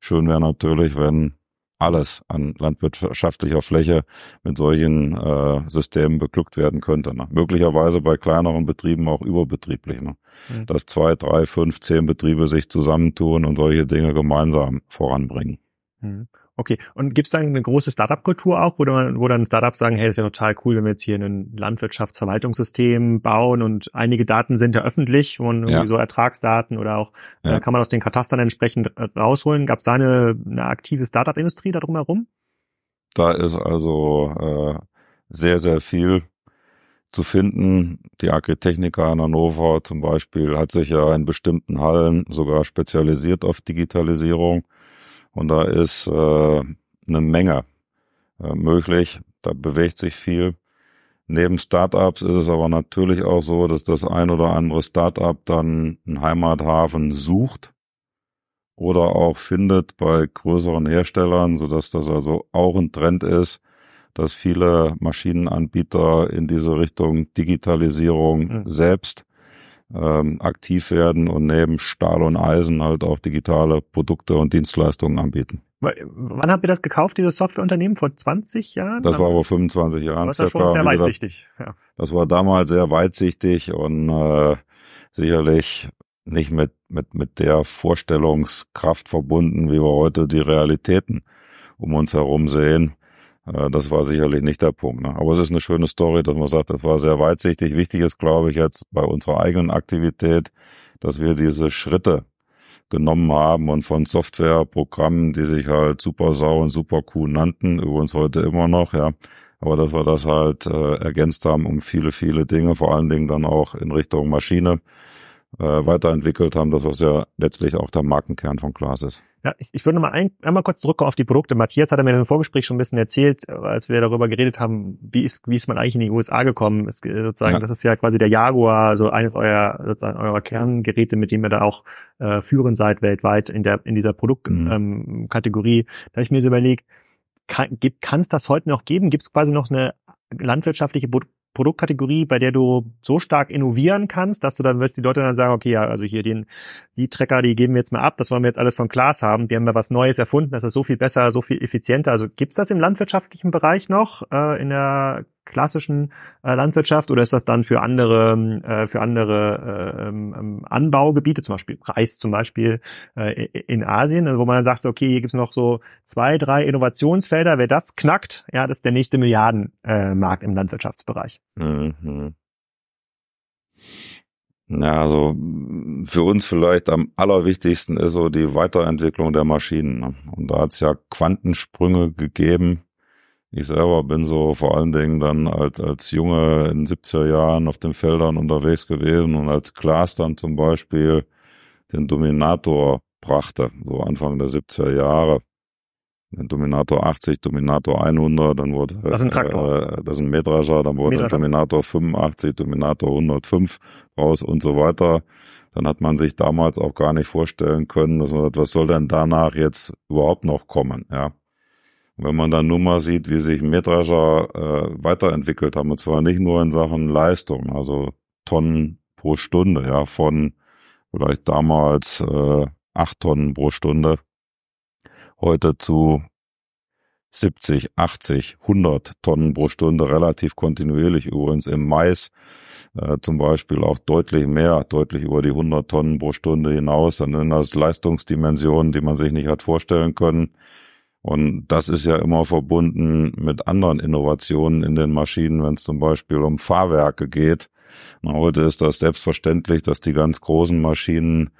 schön wäre natürlich, wenn alles an landwirtschaftlicher Fläche mit solchen äh, Systemen beglückt werden könnte. Ne? Möglicherweise bei kleineren Betrieben auch überbetrieblich. Ne? Mhm. Dass zwei, drei, fünf, zehn Betriebe sich zusammentun und solche Dinge gemeinsam voranbringen. Mhm. Okay, und gibt es dann eine große Startup-Kultur auch, wo dann, wo dann Startups sagen, hey, das wäre total cool, wenn wir jetzt hier ein Landwirtschaftsverwaltungssystem bauen und einige Daten sind ja öffentlich, und ja. so Ertragsdaten oder auch ja. äh, kann man aus den Katastern entsprechend äh, rausholen. Gab es da eine, eine aktive Startup-Industrie da drumherum? Da ist also äh, sehr, sehr viel zu finden. Die Agritechnica in Hannover zum Beispiel hat sich ja in bestimmten Hallen sogar spezialisiert auf Digitalisierung. Und da ist äh, eine Menge äh, möglich. Da bewegt sich viel. Neben Startups ist es aber natürlich auch so, dass das ein oder andere Startup dann einen Heimathafen sucht oder auch findet bei größeren Herstellern, so dass das also auch ein Trend ist, dass viele Maschinenanbieter in diese Richtung Digitalisierung mhm. selbst ähm, aktiv werden und neben Stahl und Eisen halt auch digitale Produkte und Dienstleistungen anbieten. Wann habt ihr das gekauft, dieses Softwareunternehmen? Vor 20 Jahren? Das war vor 25 Jahren. Das war schon sehr weitsichtig. Ja. Das war damals sehr weitsichtig und äh, sicherlich nicht mit, mit, mit der Vorstellungskraft verbunden, wie wir heute die Realitäten um uns herum sehen. Äh, das war sicherlich nicht der Punkt. Ne? Aber es ist eine schöne Story, dass man sagt, das war sehr weitsichtig. Wichtig ist, glaube ich, jetzt bei unserer eigenen Aktivität, dass wir diese Schritte genommen haben und von Softwareprogrammen, die sich halt Super Sau und Super Q nannten, übrigens heute immer noch, ja, aber dass wir das halt äh, ergänzt haben um viele, viele Dinge, vor allen Dingen dann auch in Richtung Maschine äh, weiterentwickelt haben, das was ja letztlich auch der Markenkern von Klaas ist. Ja, ich, ich würde noch mal ein, einmal kurz zurückkommen auf die Produkte. Matthias hat mir im Vorgespräch schon ein bisschen erzählt, äh, als wir darüber geredet haben, wie ist, wie ist man eigentlich in die USA gekommen? Es, sozusagen, ja. das ist ja quasi der Jaguar, so eines eurer, sozusagen eurer Kerngeräte, mit dem ihr da auch äh, führend seid weltweit in der in dieser Produktkategorie. Mhm. Ähm, da habe ich mir so überlegt, kann es das heute noch geben? Gibt es quasi noch eine landwirtschaftliche Produktkategorie, bei der du so stark innovieren kannst, dass du dann wirst die Leute dann sagen, okay, ja, also hier den, die Trecker, die geben wir jetzt mal ab, das wollen wir jetzt alles von Glas haben, die haben da was Neues erfunden, das ist so viel besser, so viel effizienter. Also gibt's das im landwirtschaftlichen Bereich noch, äh, in der klassischen äh, Landwirtschaft oder ist das dann für andere äh, für andere äh, ähm, ähm, Anbaugebiete, zum Beispiel Reis zum Beispiel äh, in Asien, also wo man dann sagt, okay, hier gibt's noch so zwei, drei Innovationsfelder, wer das knackt, ja, das ist der nächste Milliardenmarkt äh, im Landwirtschaftsbereich. Mhm. Ja, also für uns vielleicht am allerwichtigsten ist so die Weiterentwicklung der Maschinen. Ne? Und da hat's ja Quantensprünge gegeben ich selber bin so vor allen Dingen dann als, als Junge in 70er Jahren auf den Feldern unterwegs gewesen und als Klaas dann zum Beispiel den Dominator brachte, so Anfang der 70er Jahre. Den Dominator 80, Dominator 100, dann wurde das ist ein Traktor. Äh, das ist ein Mähdrescher, dann wurde Mähdrescher. Dominator 85, Dominator 105 raus und so weiter. Dann hat man sich damals auch gar nicht vorstellen können, dass man sagt, was soll denn danach jetzt überhaupt noch kommen, ja. Wenn man dann nur mal sieht, wie sich Mähdrescher äh, weiterentwickelt haben, und zwar nicht nur in Sachen Leistung, also Tonnen pro Stunde, ja, von vielleicht damals äh, acht Tonnen pro Stunde, heute zu 70, 80, 100 Tonnen pro Stunde, relativ kontinuierlich übrigens im Mais äh, zum Beispiel auch deutlich mehr, deutlich über die 100 Tonnen pro Stunde hinaus. Dann sind das Leistungsdimensionen, die man sich nicht hat vorstellen können. Und das ist ja immer verbunden mit anderen Innovationen in den Maschinen, wenn es zum Beispiel um Fahrwerke geht. Na, heute ist das selbstverständlich, dass die ganz großen Maschinen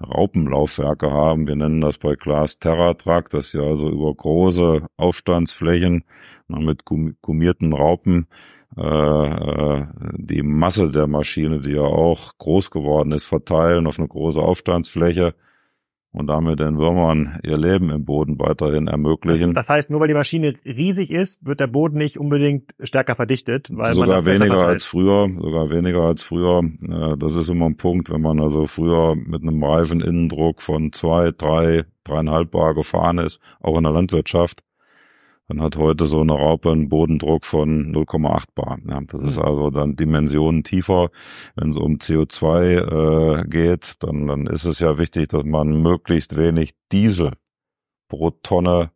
Raupenlaufwerke haben. Wir nennen das bei Glas TerraTrack, das ja also über große Aufstandsflächen na, mit gummierten Raupen äh, äh, die Masse der Maschine, die ja auch groß geworden ist, verteilen auf eine große Aufstandsfläche und damit den Würmern ihr Leben im Boden weiterhin ermöglichen. Das, das, heißt, nur weil die Maschine riesig ist, wird der Boden nicht unbedingt stärker verdichtet, weil sogar man das weniger als früher, sogar weniger als früher. Das ist immer ein Punkt, wenn man also früher mit einem Reifeninnendruck von zwei, drei, dreieinhalb Bar gefahren ist, auch in der Landwirtschaft, dann hat heute so eine Raupe einen Bodendruck von 0,8 bar. Ja, das mhm. ist also dann Dimensionen tiefer. Wenn es um CO2 äh, geht, dann, dann ist es ja wichtig, dass man möglichst wenig Diesel pro Tonne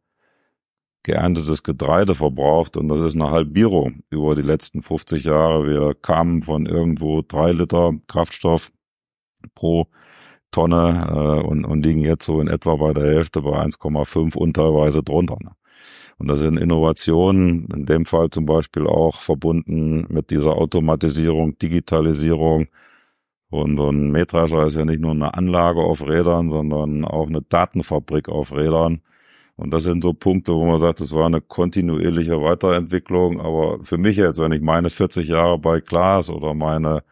geerntetes Getreide verbraucht und das ist eine Halbierung über die letzten 50 Jahre. Wir kamen von irgendwo drei Liter Kraftstoff pro Tonne äh, und, und liegen jetzt so in etwa bei der Hälfte bei 1,5 und teilweise drunter. Ne? Und das sind Innovationen, in dem Fall zum Beispiel auch verbunden mit dieser Automatisierung, Digitalisierung. Und so ein Mähdrescher ist ja nicht nur eine Anlage auf Rädern, sondern auch eine Datenfabrik auf Rädern. Und das sind so Punkte, wo man sagt, es war eine kontinuierliche Weiterentwicklung. Aber für mich jetzt, wenn ich meine 40 Jahre bei Klaas oder meine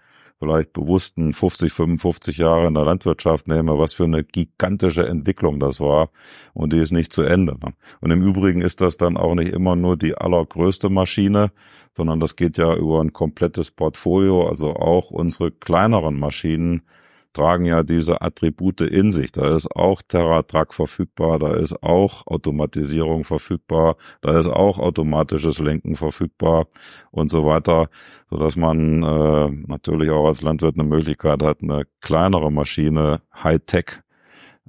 vielleicht bewussten 50, 55 Jahre in der Landwirtschaft nehme, was für eine gigantische Entwicklung das war und die ist nicht zu Ende. Ne? Und im Übrigen ist das dann auch nicht immer nur die allergrößte Maschine, sondern das geht ja über ein komplettes Portfolio, also auch unsere kleineren Maschinen tragen ja diese Attribute in sich. Da ist auch TerraTrack verfügbar, da ist auch Automatisierung verfügbar, da ist auch automatisches Lenken verfügbar und so weiter, so dass man äh, natürlich auch als Landwirt eine Möglichkeit hat, eine kleinere Maschine Hightech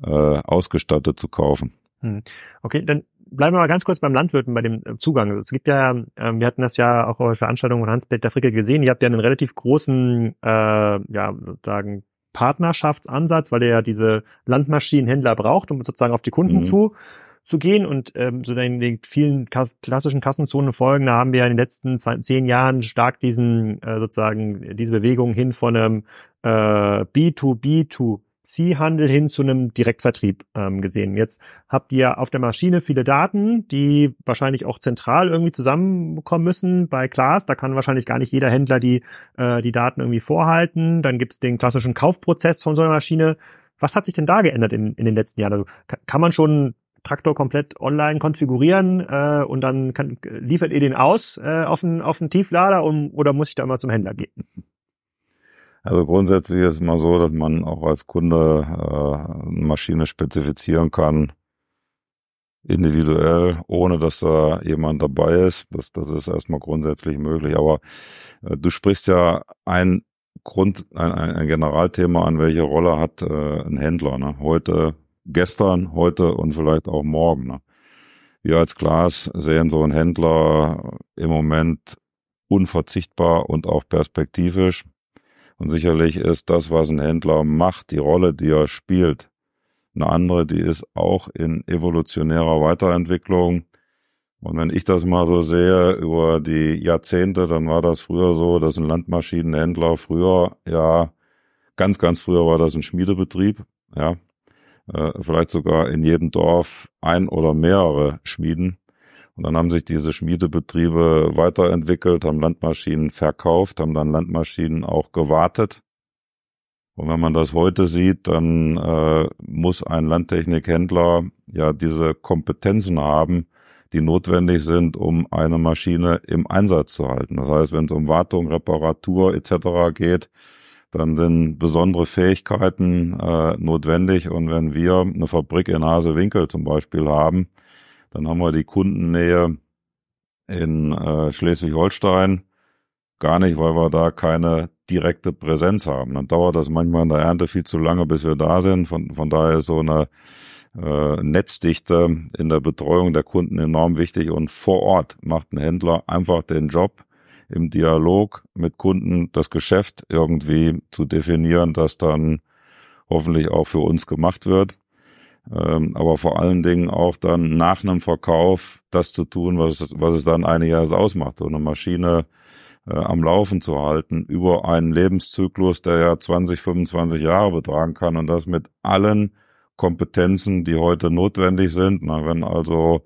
äh, ausgestattet zu kaufen. Hm. Okay, dann bleiben wir mal ganz kurz beim Landwirten, bei dem äh, Zugang. Es gibt ja, äh, wir hatten das ja auch bei Veranstaltungen von Hans-Peter Fricke gesehen, ihr habt ja einen relativ großen, äh, ja, sozusagen Partnerschaftsansatz, weil er ja diese Landmaschinenhändler braucht, um sozusagen auf die Kunden mhm. zu zu gehen und ähm, so in den vielen klassischen Kassenzonen folgen, da haben wir in den letzten zwei, zehn Jahren stark diesen äh, sozusagen diese Bewegung hin von einem äh, B2B to C-Handel hin zu einem Direktvertrieb ähm, gesehen. Jetzt habt ihr auf der Maschine viele Daten, die wahrscheinlich auch zentral irgendwie zusammenkommen müssen bei Klaas. Da kann wahrscheinlich gar nicht jeder Händler die, äh, die Daten irgendwie vorhalten. Dann gibt es den klassischen Kaufprozess von so einer Maschine. Was hat sich denn da geändert in, in den letzten Jahren? Also kann man schon Traktor komplett online konfigurieren äh, und dann kann, liefert ihr den aus äh, auf einen auf Tieflader um, oder muss ich da mal zum Händler gehen? Also grundsätzlich ist es mal so, dass man auch als Kunde äh, eine Maschine spezifizieren kann, individuell, ohne dass da jemand dabei ist. Das, das ist erstmal grundsätzlich möglich. Aber äh, du sprichst ja ein Grund, ein, ein Generalthema an, welche Rolle hat äh, ein Händler. Ne? Heute, gestern, heute und vielleicht auch morgen. Ne? Wir als Glas sehen so einen Händler im Moment unverzichtbar und auch perspektivisch. Und sicherlich ist das, was ein Händler macht, die Rolle, die er spielt, eine andere, die ist auch in evolutionärer Weiterentwicklung. Und wenn ich das mal so sehe über die Jahrzehnte, dann war das früher so, dass ein Landmaschinenhändler früher, ja, ganz, ganz früher war das ein Schmiedebetrieb, ja, äh, vielleicht sogar in jedem Dorf ein oder mehrere Schmieden. Und dann haben sich diese Schmiedebetriebe weiterentwickelt, haben Landmaschinen verkauft, haben dann Landmaschinen auch gewartet. Und wenn man das heute sieht, dann äh, muss ein Landtechnikhändler ja diese Kompetenzen haben, die notwendig sind, um eine Maschine im Einsatz zu halten. Das heißt, wenn es um Wartung, Reparatur etc. geht, dann sind besondere Fähigkeiten äh, notwendig. Und wenn wir eine Fabrik in Hasewinkel zum Beispiel haben, dann haben wir die Kundennähe in äh, Schleswig-Holstein gar nicht, weil wir da keine direkte Präsenz haben. Dann dauert das manchmal in der Ernte viel zu lange, bis wir da sind. Von, von daher ist so eine äh, Netzdichte in der Betreuung der Kunden enorm wichtig und vor Ort macht ein Händler einfach den Job im Dialog mit Kunden das Geschäft irgendwie zu definieren, das dann hoffentlich auch für uns gemacht wird ähm, aber vor allen Dingen auch dann nach einem Verkauf das zu tun, was, was es dann einiges ausmacht, so eine Maschine äh, am Laufen zu halten über einen Lebenszyklus, der ja 20, 25 Jahre betragen kann und das mit allen Kompetenzen, die heute notwendig sind. Na, wenn also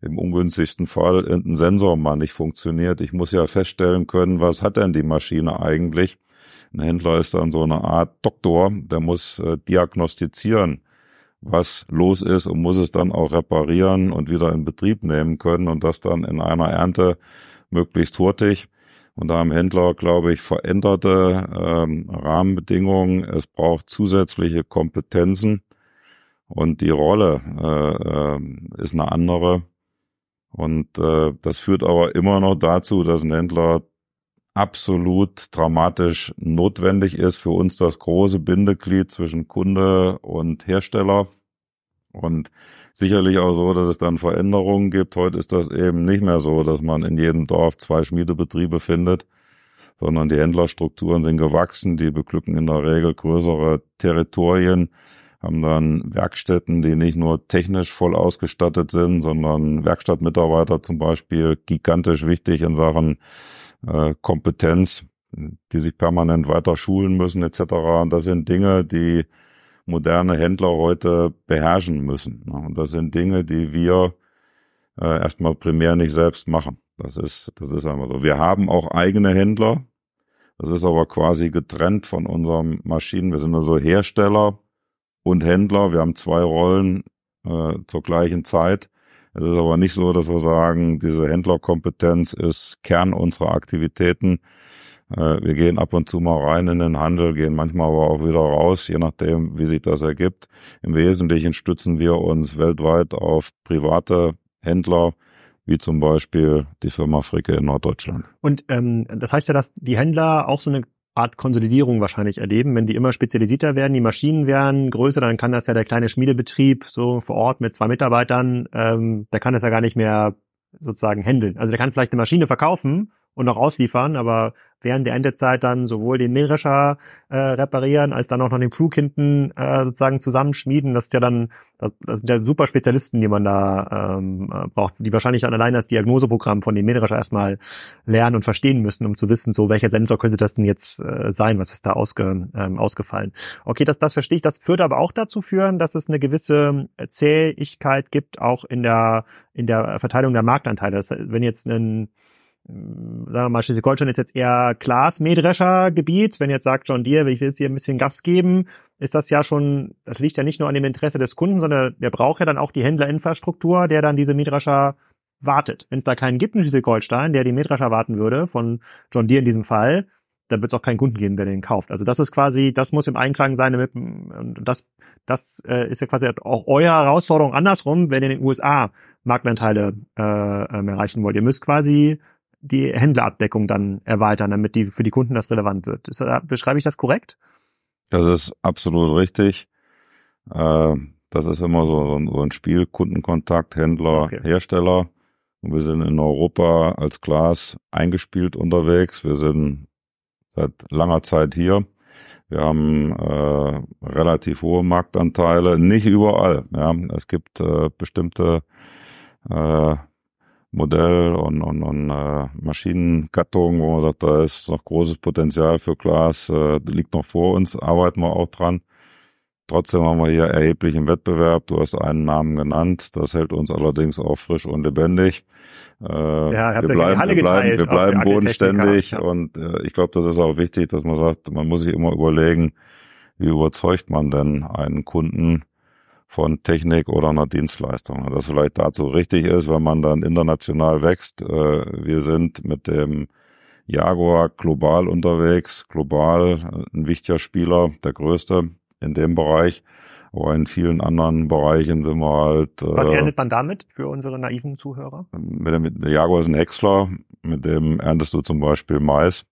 im ungünstigsten Fall ein Sensor mal nicht funktioniert, ich muss ja feststellen können, was hat denn die Maschine eigentlich? Ein Händler ist dann so eine Art Doktor, der muss äh, diagnostizieren, was los ist und muss es dann auch reparieren und wieder in Betrieb nehmen können und das dann in einer Ernte möglichst hurtig. Und da haben Händler, glaube ich, veränderte ähm, Rahmenbedingungen. Es braucht zusätzliche Kompetenzen und die Rolle äh, äh, ist eine andere. Und äh, das führt aber immer noch dazu, dass ein Händler absolut dramatisch notwendig ist. Für uns das große Bindeglied zwischen Kunde und Hersteller. Und sicherlich auch so, dass es dann Veränderungen gibt. Heute ist das eben nicht mehr so, dass man in jedem Dorf zwei Schmiedebetriebe findet, sondern die Händlerstrukturen sind gewachsen. Die beglücken in der Regel größere Territorien, haben dann Werkstätten, die nicht nur technisch voll ausgestattet sind, sondern Werkstattmitarbeiter zum Beispiel, gigantisch wichtig in Sachen äh, Kompetenz, die sich permanent weiter schulen müssen etc. Und das sind Dinge, die moderne Händler heute beherrschen müssen. Ne? Und das sind Dinge, die wir äh, erstmal primär nicht selbst machen. Das ist, das ist einfach so. Wir haben auch eigene Händler. Das ist aber quasi getrennt von unseren Maschinen. Wir sind also Hersteller und Händler. Wir haben zwei Rollen äh, zur gleichen Zeit. Es ist aber nicht so, dass wir sagen, diese Händlerkompetenz ist Kern unserer Aktivitäten. Äh, wir gehen ab und zu mal rein in den Handel, gehen manchmal aber auch wieder raus, je nachdem, wie sich das ergibt. Im Wesentlichen stützen wir uns weltweit auf private Händler, wie zum Beispiel die Firma Fricke in Norddeutschland. Und ähm, das heißt ja, dass die Händler auch so eine Art Konsolidierung wahrscheinlich erleben, wenn die immer spezialisierter werden, die Maschinen werden größer, dann kann das ja der kleine Schmiedebetrieb so vor Ort mit zwei Mitarbeitern, ähm, der kann das ja gar nicht mehr sozusagen handeln. Also der kann vielleicht eine Maschine verkaufen und noch ausliefern, aber während der Endezeit dann sowohl den Mähdrescher äh, reparieren, als dann auch noch den Flug hinten äh, sozusagen zusammenschmieden. Das ist ja dann, das, sind ja super Spezialisten, die man da ähm, äh, braucht, die wahrscheinlich dann allein das Diagnoseprogramm von dem Mähdrescher erstmal lernen und verstehen müssen, um zu wissen, so welcher Sensor könnte das denn jetzt äh, sein, was ist da ausge, ähm, ausgefallen. Okay, das, das verstehe ich. Das würde aber auch dazu führen, dass es eine gewisse Zähigkeit gibt, auch in der in der Verteilung der Marktanteile. Das, wenn jetzt ein sagen wir mal, Schleswig-Holstein ist jetzt eher Glas-Mähdrescher-Gebiet. Wenn jetzt sagt John Deere, ich will jetzt hier ein bisschen Gas geben, ist das ja schon, das liegt ja nicht nur an dem Interesse des Kunden, sondern der braucht ja dann auch die Händlerinfrastruktur, der dann diese Mähdrescher wartet. Wenn es da keinen gibt in Schleswig-Holstein, der die Mähdrescher warten würde, von John Deere in diesem Fall, dann wird es auch keinen Kunden geben, der den kauft. Also das ist quasi, das muss im Einklang sein mit, das, das äh, ist ja quasi auch eure Herausforderung andersrum, wenn ihr in den USA Marktanteile äh, ähm, erreichen wollt. Ihr müsst quasi die Händlerabdeckung dann erweitern, damit die für die Kunden das relevant wird. Ist, beschreibe ich das korrekt? Das ist absolut richtig. Äh, das ist immer so, so ein Spiel, Kundenkontakt, Händler, okay. Hersteller. Und wir sind in Europa als Glas eingespielt unterwegs. Wir sind seit langer Zeit hier. Wir haben äh, relativ hohe Marktanteile, nicht überall. Ja. Es gibt äh, bestimmte äh, Modell und, und, und äh, Maschinengattung, wo man sagt, da ist noch großes Potenzial für Glas, äh, liegt noch vor uns, arbeiten wir auch dran. Trotzdem haben wir hier erheblichen Wettbewerb. Du hast einen Namen genannt. Das hält uns allerdings auch frisch und lebendig. Äh, ja, wir bleiben, wir bleiben, wir bleiben bodenständig. Ja. Und äh, ich glaube, das ist auch wichtig, dass man sagt, man muss sich immer überlegen, wie überzeugt man denn einen Kunden, von Technik oder einer Dienstleistung. Das vielleicht dazu richtig ist, wenn man dann international wächst. Äh, wir sind mit dem Jaguar global unterwegs, global ein wichtiger Spieler, der größte in dem Bereich. Aber in vielen anderen Bereichen sind wir halt. Was äh, erntet man damit für unsere naiven Zuhörer? Mit dem, der Jaguar ist ein Häcksler, mit dem erntest du zum Beispiel Mais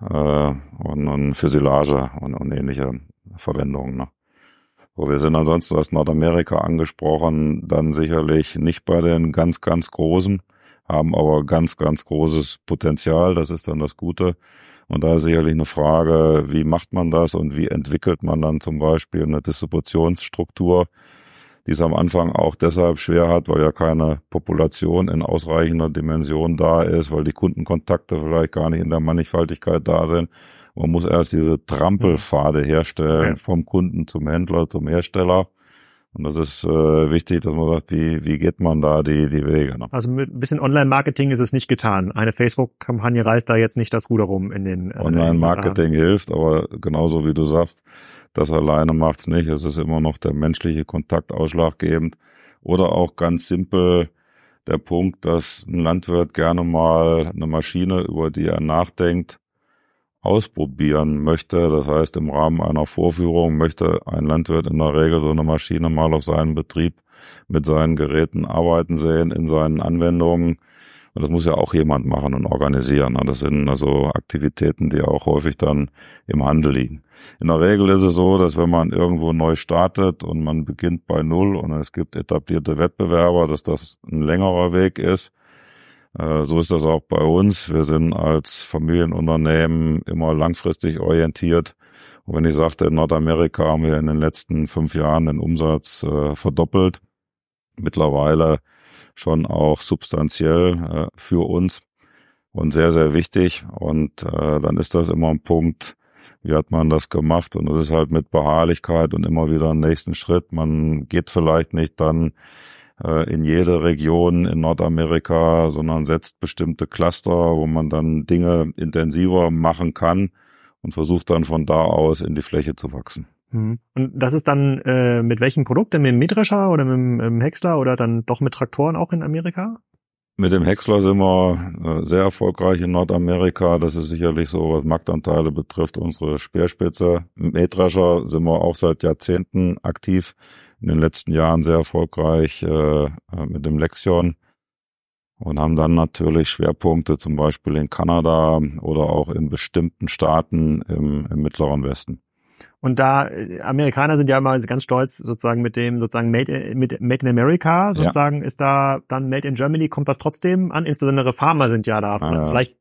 äh, und, und für Silage und, und ähnliche Verwendungen. Ne? So, wir sind ansonsten, aus Nordamerika angesprochen, dann sicherlich nicht bei den ganz, ganz Großen, haben aber ganz, ganz großes Potenzial. Das ist dann das Gute. Und da ist sicherlich eine Frage, wie macht man das und wie entwickelt man dann zum Beispiel eine Distributionsstruktur, die es am Anfang auch deshalb schwer hat, weil ja keine Population in ausreichender Dimension da ist, weil die Kundenkontakte vielleicht gar nicht in der Mannigfaltigkeit da sind man muss erst diese Trampelpfade herstellen okay. vom Kunden zum Händler, zum Hersteller. Und das ist äh, wichtig, dass man sagt, wie, wie geht man da die, die Wege. Ne? Also mit ein bisschen Online-Marketing ist es nicht getan. Eine Facebook-Kampagne reißt da jetzt nicht das Ruder rum in den äh, Online-Marketing hilft, aber genauso wie du sagst, das alleine macht's nicht. Es ist immer noch der menschliche Kontakt ausschlaggebend. Oder auch ganz simpel der Punkt, dass ein Landwirt gerne mal eine Maschine, über die er nachdenkt, ausprobieren möchte. Das heißt, im Rahmen einer Vorführung möchte ein Landwirt in der Regel so eine Maschine mal auf seinem Betrieb mit seinen Geräten arbeiten sehen, in seinen Anwendungen. Und das muss ja auch jemand machen und organisieren. Das sind also Aktivitäten, die auch häufig dann im Handel liegen. In der Regel ist es so, dass wenn man irgendwo neu startet und man beginnt bei Null und es gibt etablierte Wettbewerber, dass das ein längerer Weg ist so ist das auch bei uns. Wir sind als Familienunternehmen immer langfristig orientiert Und wenn ich sagte, in Nordamerika haben wir in den letzten fünf Jahren den Umsatz äh, verdoppelt, mittlerweile schon auch substanziell äh, für uns und sehr, sehr wichtig. Und äh, dann ist das immer ein Punkt, wie hat man das gemacht? Und das ist halt mit Beharrlichkeit und immer wieder einen nächsten Schritt. Man geht vielleicht nicht dann äh, in jede Region in Nordamerika, sondern setzt bestimmte Cluster, wo man dann Dinge intensiver machen kann und versucht dann von da aus in die Fläche zu wachsen. Mhm. Und das ist dann äh, mit welchem Produkt? Mit dem Mähdrescher oder mit dem, dem Häcksler oder dann doch mit Traktoren auch in Amerika? Mit dem Häcksler sind wir äh, sehr erfolgreich in Nordamerika. Das ist sicherlich so, was Marktanteile betrifft, unsere Speerspitze. Mähdrescher sind wir auch seit Jahrzehnten aktiv. In den letzten Jahren sehr erfolgreich äh, mit dem Lexion und haben dann natürlich Schwerpunkte zum Beispiel in Kanada oder auch in bestimmten Staaten im, im Mittleren Westen. Und da, äh, Amerikaner sind ja immer ganz stolz sozusagen mit dem sozusagen Made, mit Made in America sozusagen ja. ist da dann Made in Germany, kommt das trotzdem an? Insbesondere Farmer sind ja da. Ah, Vielleicht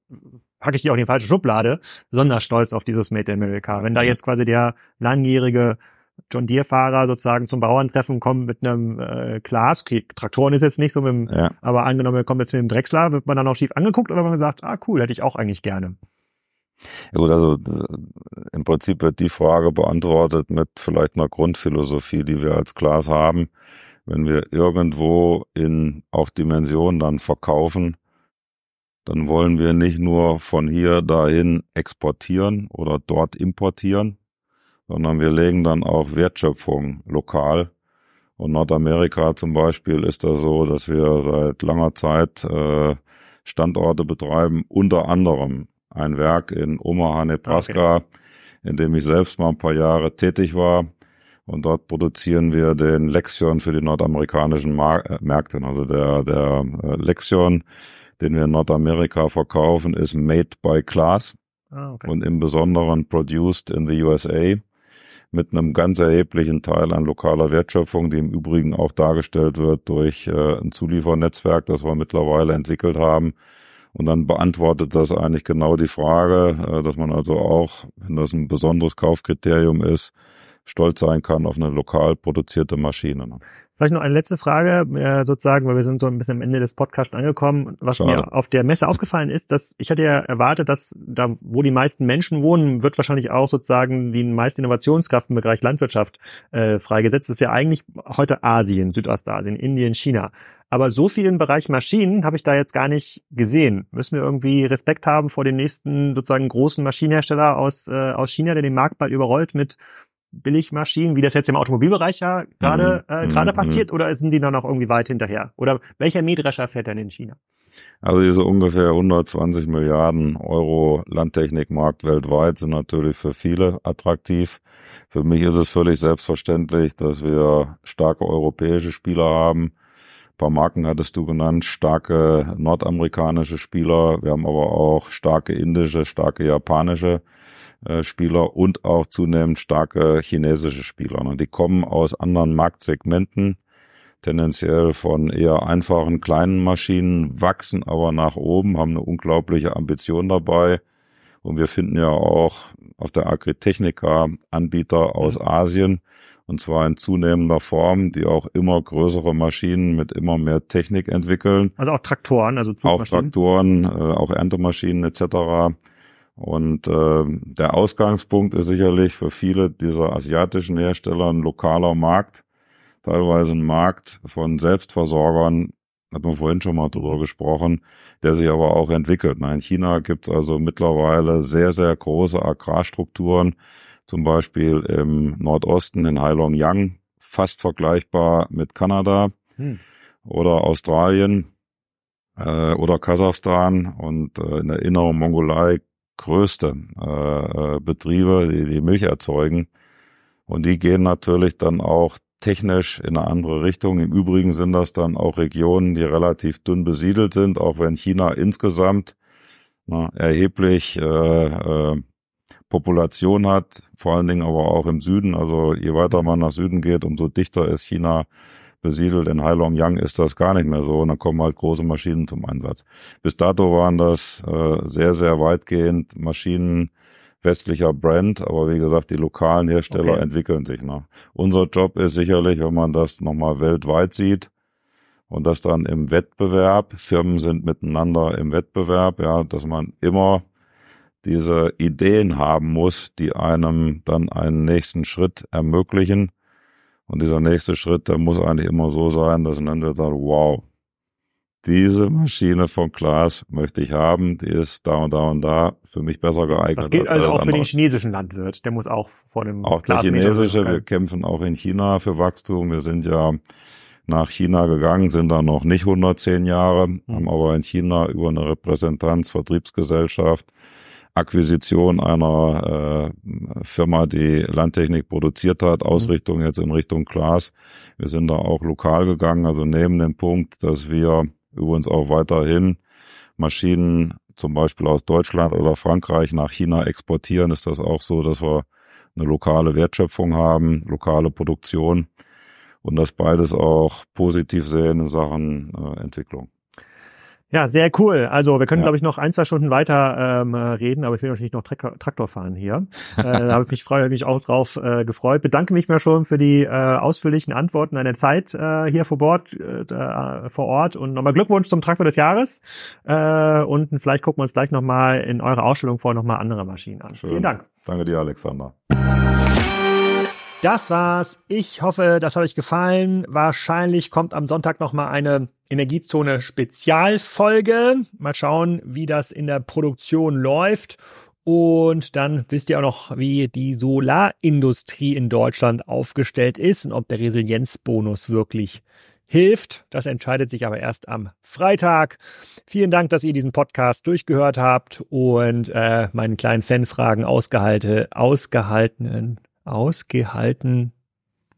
packe ich die auch in die falsche Schublade, besonders stolz auf dieses Made in America. Wenn da jetzt quasi der langjährige John Deere-Fahrer sozusagen zum Bauerntreffen kommt mit einem äh, Glas, okay, Traktoren ist jetzt nicht so mit dem, ja. aber angenommen, er kommt jetzt mit dem Drechsler, wird man dann auch schief angeguckt oder man gesagt, ah cool, hätte ich auch eigentlich gerne. Ja gut, also äh, im Prinzip wird die Frage beantwortet mit vielleicht einer Grundphilosophie, die wir als Glas haben. Wenn wir irgendwo in auch Dimensionen dann verkaufen, dann wollen wir nicht nur von hier dahin exportieren oder dort importieren, sondern wir legen dann auch Wertschöpfung lokal. Und Nordamerika zum Beispiel ist da so, dass wir seit langer Zeit äh, Standorte betreiben, unter anderem ein Werk in Omaha, Nebraska, okay. in dem ich selbst mal ein paar Jahre tätig war. Und dort produzieren wir den Lexion für die nordamerikanischen Mar äh, Märkte. Also der, der äh, Lexion, den wir in Nordamerika verkaufen, ist made by Class ah, okay. und im Besonderen produced in the USA mit einem ganz erheblichen Teil an lokaler Wertschöpfung, die im Übrigen auch dargestellt wird durch äh, ein Zuliefernetzwerk, das wir mittlerweile entwickelt haben, und dann beantwortet das eigentlich genau die Frage, äh, dass man also auch, wenn das ein besonderes Kaufkriterium ist, stolz sein kann auf eine lokal produzierte Maschine. Vielleicht noch eine letzte Frage, äh, sozusagen, weil wir sind so ein bisschen am Ende des Podcasts angekommen. Was Schade. mir auf der Messe aufgefallen ist, dass ich hatte ja erwartet, dass da, wo die meisten Menschen wohnen, wird wahrscheinlich auch sozusagen die meiste Innovationskraft im Bereich Landwirtschaft äh, freigesetzt. Das ist ja eigentlich heute Asien, Südostasien, Indien, China. Aber so viel im Bereich Maschinen habe ich da jetzt gar nicht gesehen. Müssen wir irgendwie Respekt haben vor dem nächsten sozusagen großen Maschinenhersteller aus, äh, aus China, der den Markt bald überrollt mit Billigmaschinen, wie das jetzt im Automobilbereich ja gerade mhm. äh, gerade mhm. passiert, oder sind die dann noch irgendwie weit hinterher? Oder welcher Mähdrescher fährt denn in China? Also diese ungefähr 120 Milliarden Euro Landtechnikmarkt weltweit sind natürlich für viele attraktiv. Für mich ist es völlig selbstverständlich, dass wir starke europäische Spieler haben. Ein paar Marken hattest du genannt, starke nordamerikanische Spieler. Wir haben aber auch starke indische, starke japanische äh, Spieler und auch zunehmend starke chinesische Spieler. Und die kommen aus anderen Marktsegmenten, tendenziell von eher einfachen kleinen Maschinen, wachsen aber nach oben, haben eine unglaubliche Ambition dabei. Und wir finden ja auch auf der Agritechnica Anbieter aus mhm. Asien, und zwar in zunehmender Form, die auch immer größere Maschinen mit immer mehr Technik entwickeln. Also auch Traktoren, also Auch Traktoren, äh, auch Erntemaschinen etc. Und äh, der Ausgangspunkt ist sicherlich für viele dieser asiatischen Hersteller ein lokaler Markt, teilweise ein Markt von Selbstversorgern, hat man vorhin schon mal drüber gesprochen, der sich aber auch entwickelt. In China gibt es also mittlerweile sehr, sehr große Agrarstrukturen, zum Beispiel im Nordosten in Heilongjiang, fast vergleichbar mit Kanada hm. oder Australien äh, oder Kasachstan und äh, in der Inneren Mongolei größte äh, äh, Betriebe, die die Milch erzeugen. Und die gehen natürlich dann auch technisch in eine andere Richtung. Im Übrigen sind das dann auch Regionen, die relativ dünn besiedelt sind, auch wenn China insgesamt na, erheblich äh, äh, Population hat, vor allen Dingen aber auch im Süden. Also je weiter man nach Süden geht, umso dichter ist China besiedelt. In Heilongjiang ist das gar nicht mehr so und dann kommen halt große Maschinen zum Einsatz. Bis dato waren das äh, sehr, sehr weitgehend Maschinen westlicher Brand, aber wie gesagt, die lokalen Hersteller okay. entwickeln sich noch. Unser Job ist sicherlich, wenn man das nochmal weltweit sieht und das dann im Wettbewerb, Firmen sind miteinander im Wettbewerb, ja, dass man immer diese Ideen haben muss, die einem dann einen nächsten Schritt ermöglichen. Und dieser nächste Schritt, der muss eigentlich immer so sein, dass man dann sagt, wow, diese Maschine von Klaas möchte ich haben, die ist da und da und da für mich besser geeignet. Das gilt also auch andere. für den chinesischen Landwirt, der muss auch vor dem Auch der chinesische, wir kämpfen auch in China für Wachstum. Wir sind ja nach China gegangen, sind da noch nicht 110 Jahre, mhm. haben aber in China über eine Repräsentanz, Vertriebsgesellschaft, Akquisition einer äh, Firma, die Landtechnik produziert hat, mhm. Ausrichtung jetzt in Richtung Glas. Wir sind da auch lokal gegangen, also neben dem Punkt, dass wir übrigens auch weiterhin Maschinen zum Beispiel aus Deutschland oder Frankreich nach China exportieren, ist das auch so, dass wir eine lokale Wertschöpfung haben, lokale Produktion und das beides auch positiv sehen in Sachen äh, Entwicklung. Ja, sehr cool. Also wir können, ja. glaube ich, noch ein, zwei Stunden weiter ähm, reden, aber ich will natürlich noch Traktor, Traktor fahren hier. äh, da habe ich mich, freu, mich auch drauf äh, gefreut. Bedanke mich mal schon für die äh, ausführlichen Antworten deiner Zeit äh, hier vor Ort, äh, vor Ort und nochmal Glückwunsch zum Traktor des Jahres. Äh, und vielleicht gucken wir uns gleich nochmal in eurer Ausstellung vor nochmal andere Maschinen an. Schön. Vielen Dank. Danke dir, Alexander. Das war's. Ich hoffe, das hat euch gefallen. Wahrscheinlich kommt am Sonntag noch mal eine Energiezone Spezialfolge. Mal schauen, wie das in der Produktion läuft. Und dann wisst ihr auch noch, wie die Solarindustrie in Deutschland aufgestellt ist und ob der Resilienzbonus wirklich hilft. Das entscheidet sich aber erst am Freitag. Vielen Dank, dass ihr diesen Podcast durchgehört habt und äh, meinen kleinen Fanfragen ausgehalte, ausgehaltenen ausgehalten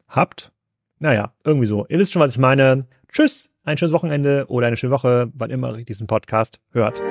habt. Naja, irgendwie so. Ihr wisst schon, was ich meine. Tschüss, ein schönes Wochenende oder eine schöne Woche, wann immer ihr diesen Podcast hört.